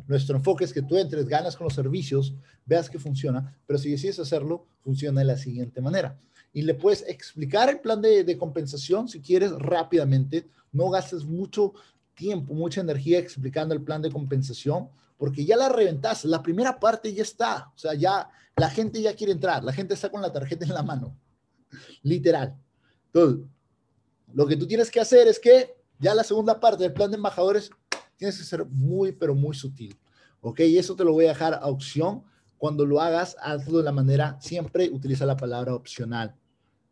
nuestro enfoque es que tú entres, ganas con los servicios, veas que funciona, pero si decides hacerlo, funciona de la siguiente manera. Y le puedes explicar el plan de, compensación si quieres rápidamente. No gastes mucho tiempo, mucha energía explicando el plan de compensación, porque ya la reventaste. La primera parte ya está. O sea, ya la gente ya quiere entrar. La gente está con la tarjeta en la mano. [LAUGHS] Literal. Entonces, lo que tú tienes que hacer es que ya la segunda parte del plan de embajadores tienes que ser muy, pero muy sutil. ¿Ok? Y eso te lo voy a dejar a opción. Cuando lo hagas, hazlo de la manera, siempre utiliza la palabra opcional.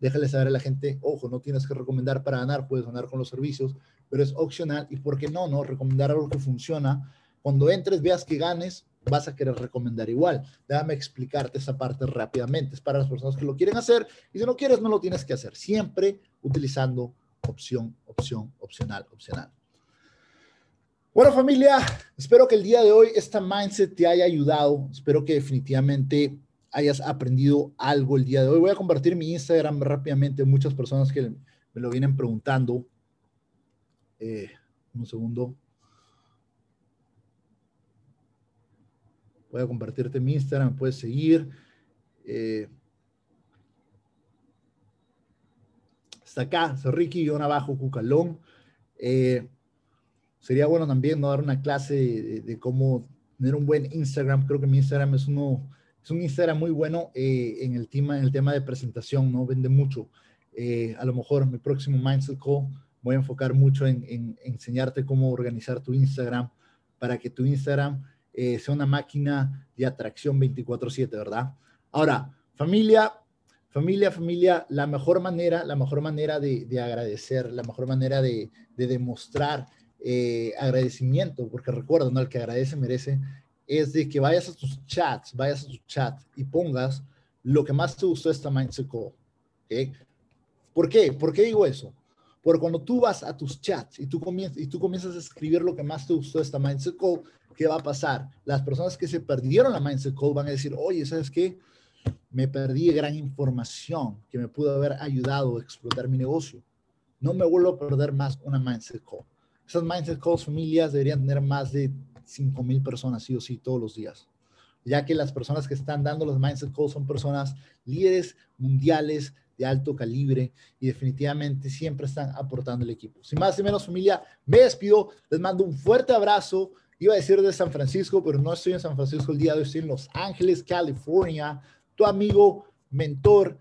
Déjale saber a la gente, ojo, no tienes que recomendar para ganar, puedes ganar con los servicios, pero es opcional. ¿Y por qué no? No, recomendar algo que funciona. Cuando entres, veas que ganes, vas a querer recomendar igual. Déjame explicarte esa parte rápidamente. Es para las personas que lo quieren hacer y si no quieres, no lo tienes que hacer. Siempre utilizando opción, opción, opcional, opcional. Bueno, familia, espero que el día de hoy esta mindset te haya ayudado. Espero que definitivamente hayas aprendido algo el día de hoy. Voy a compartir mi Instagram rápidamente. Muchas personas que me lo vienen preguntando. Eh, un segundo. Voy a compartirte mi Instagram, puedes seguir. Eh, hasta acá, Ricky, y abajo, Cucalón. Eh, sería bueno también no dar una clase de, cómo tener un buen Instagram. Creo que mi Instagram es uno, es un Instagram muy bueno eh, en, el tema, en el tema de presentación, ¿no? Vende mucho. Eh, a lo mejor mi próximo Mindset Call voy a enfocar mucho en, enseñarte cómo organizar tu Instagram para que tu Instagram eh, sea una máquina de atracción 24/7, ¿verdad? Ahora, familia, familia, familia, la mejor manera, la mejor manera de, agradecer, la mejor manera de, de demostrar eh, agradecimiento, porque recuerda, ¿no? El que agradece merece, es de que vayas a tus chats, vayas a tu chat y pongas lo que más te gustó de esta Mindset Call. ¿okay? ¿Por qué? ¿Por qué digo eso? Porque cuando tú vas a tus chats y tú, comienzas, y tú comienzas a escribir lo que más te gustó de esta Mindset Call, ¿qué va a pasar? Las personas que se perdieron la Mindset Call van a decir, oye, ¿sabes qué? Me perdí gran información que me pudo haber ayudado a explotar mi negocio. No me vuelvo a perder más una Mindset Call. Esas Mindset Calls familias deberían tener más de 5 mil personas, sí o sí, todos los días. Ya que las personas que están dando los Mindset Calls son personas líderes mundiales de alto calibre y definitivamente siempre están aportando el equipo. Sin más y menos familia, me despido, les mando un fuerte abrazo. Iba a decir de San Francisco, pero no estoy en San Francisco el día de hoy, estoy en Los Ángeles, California. Tu amigo, mentor,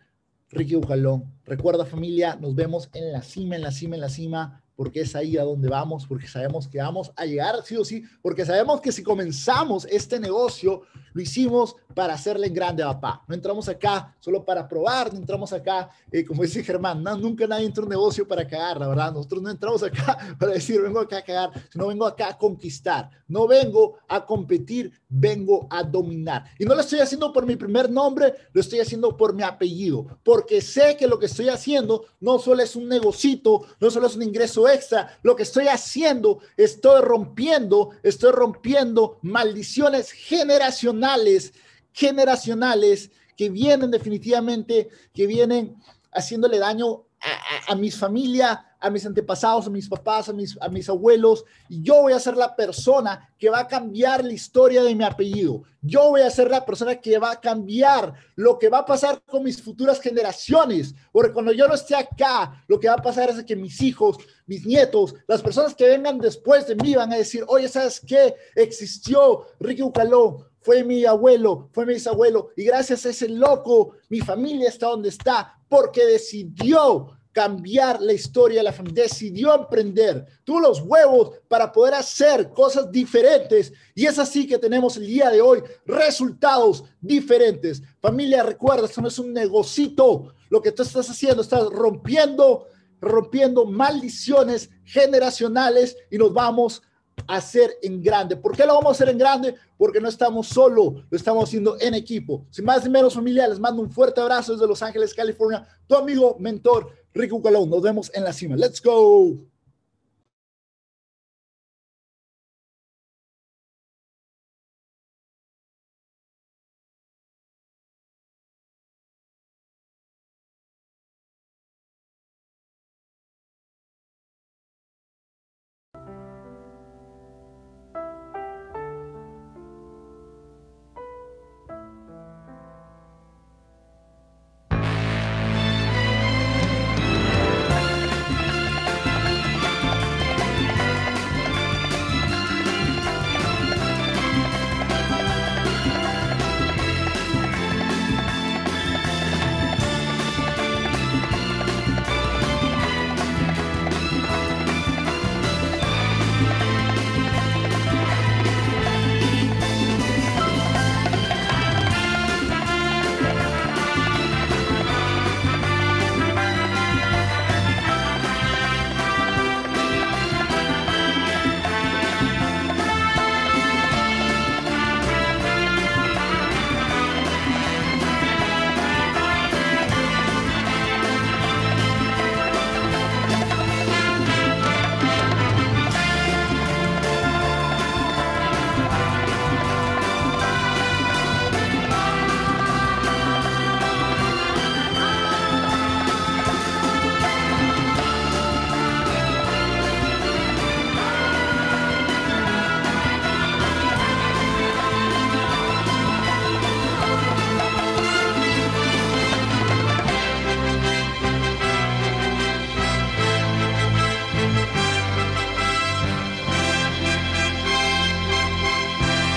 Ricky Bucalón. Recuerda familia, nos vemos en la cima, en la cima, en la cima porque es ahí a donde vamos, porque sabemos que vamos a llegar sí o sí, porque sabemos que si comenzamos este negocio, lo hicimos para hacerle grande a papá. No entramos acá solo para probar, no entramos acá, eh, como dice Germán, nunca nadie entra un negocio para cagar, la verdad. Nosotros no entramos acá [LAUGHS] para decir, vengo acá a cagar, sino vengo acá a conquistar. No vengo a competir, vengo a dominar. Y no lo estoy haciendo por mi primer nombre, lo estoy haciendo por mi apellido, porque sé que lo que estoy haciendo no solo es un negocito, no solo es un ingreso extra. Lo que estoy haciendo, estoy rompiendo, estoy rompiendo maldiciones generacionales, generacionales que vienen definitivamente, que vienen haciéndole daño a, a, a mi familia, a mis antepasados, a mis papás, a mis, a mis abuelos, y yo voy a ser la persona que va a cambiar la historia de mi apellido. Yo voy a ser la persona que va a cambiar lo que va a pasar con mis futuras generaciones, porque cuando yo no esté acá, lo que va a pasar es que mis hijos, mis nietos, las personas que vengan después de mí van a decir, oye, ¿sabes qué? Existió Ricky Ucaló, fue mi abuelo, fue mi bisabuelo, y gracias a ese loco, mi familia está donde está, porque decidió cambiar la historia de la familia, decidió emprender, tuvo los huevos para poder hacer cosas diferentes y es así que tenemos el día de hoy resultados diferentes. Familia, recuerda, esto no es un negocito, lo que tú estás haciendo, estás rompiendo, rompiendo maldiciones generacionales y nos vamos a hacer en grande. ¿Por qué lo vamos a hacer en grande? Porque no estamos solo, lo estamos haciendo en equipo. Sin más ni menos familia, les mando un fuerte abrazo desde Los Ángeles, California, tu amigo, mentor, Rico Calón. Nos vemos en la cima. Let's go.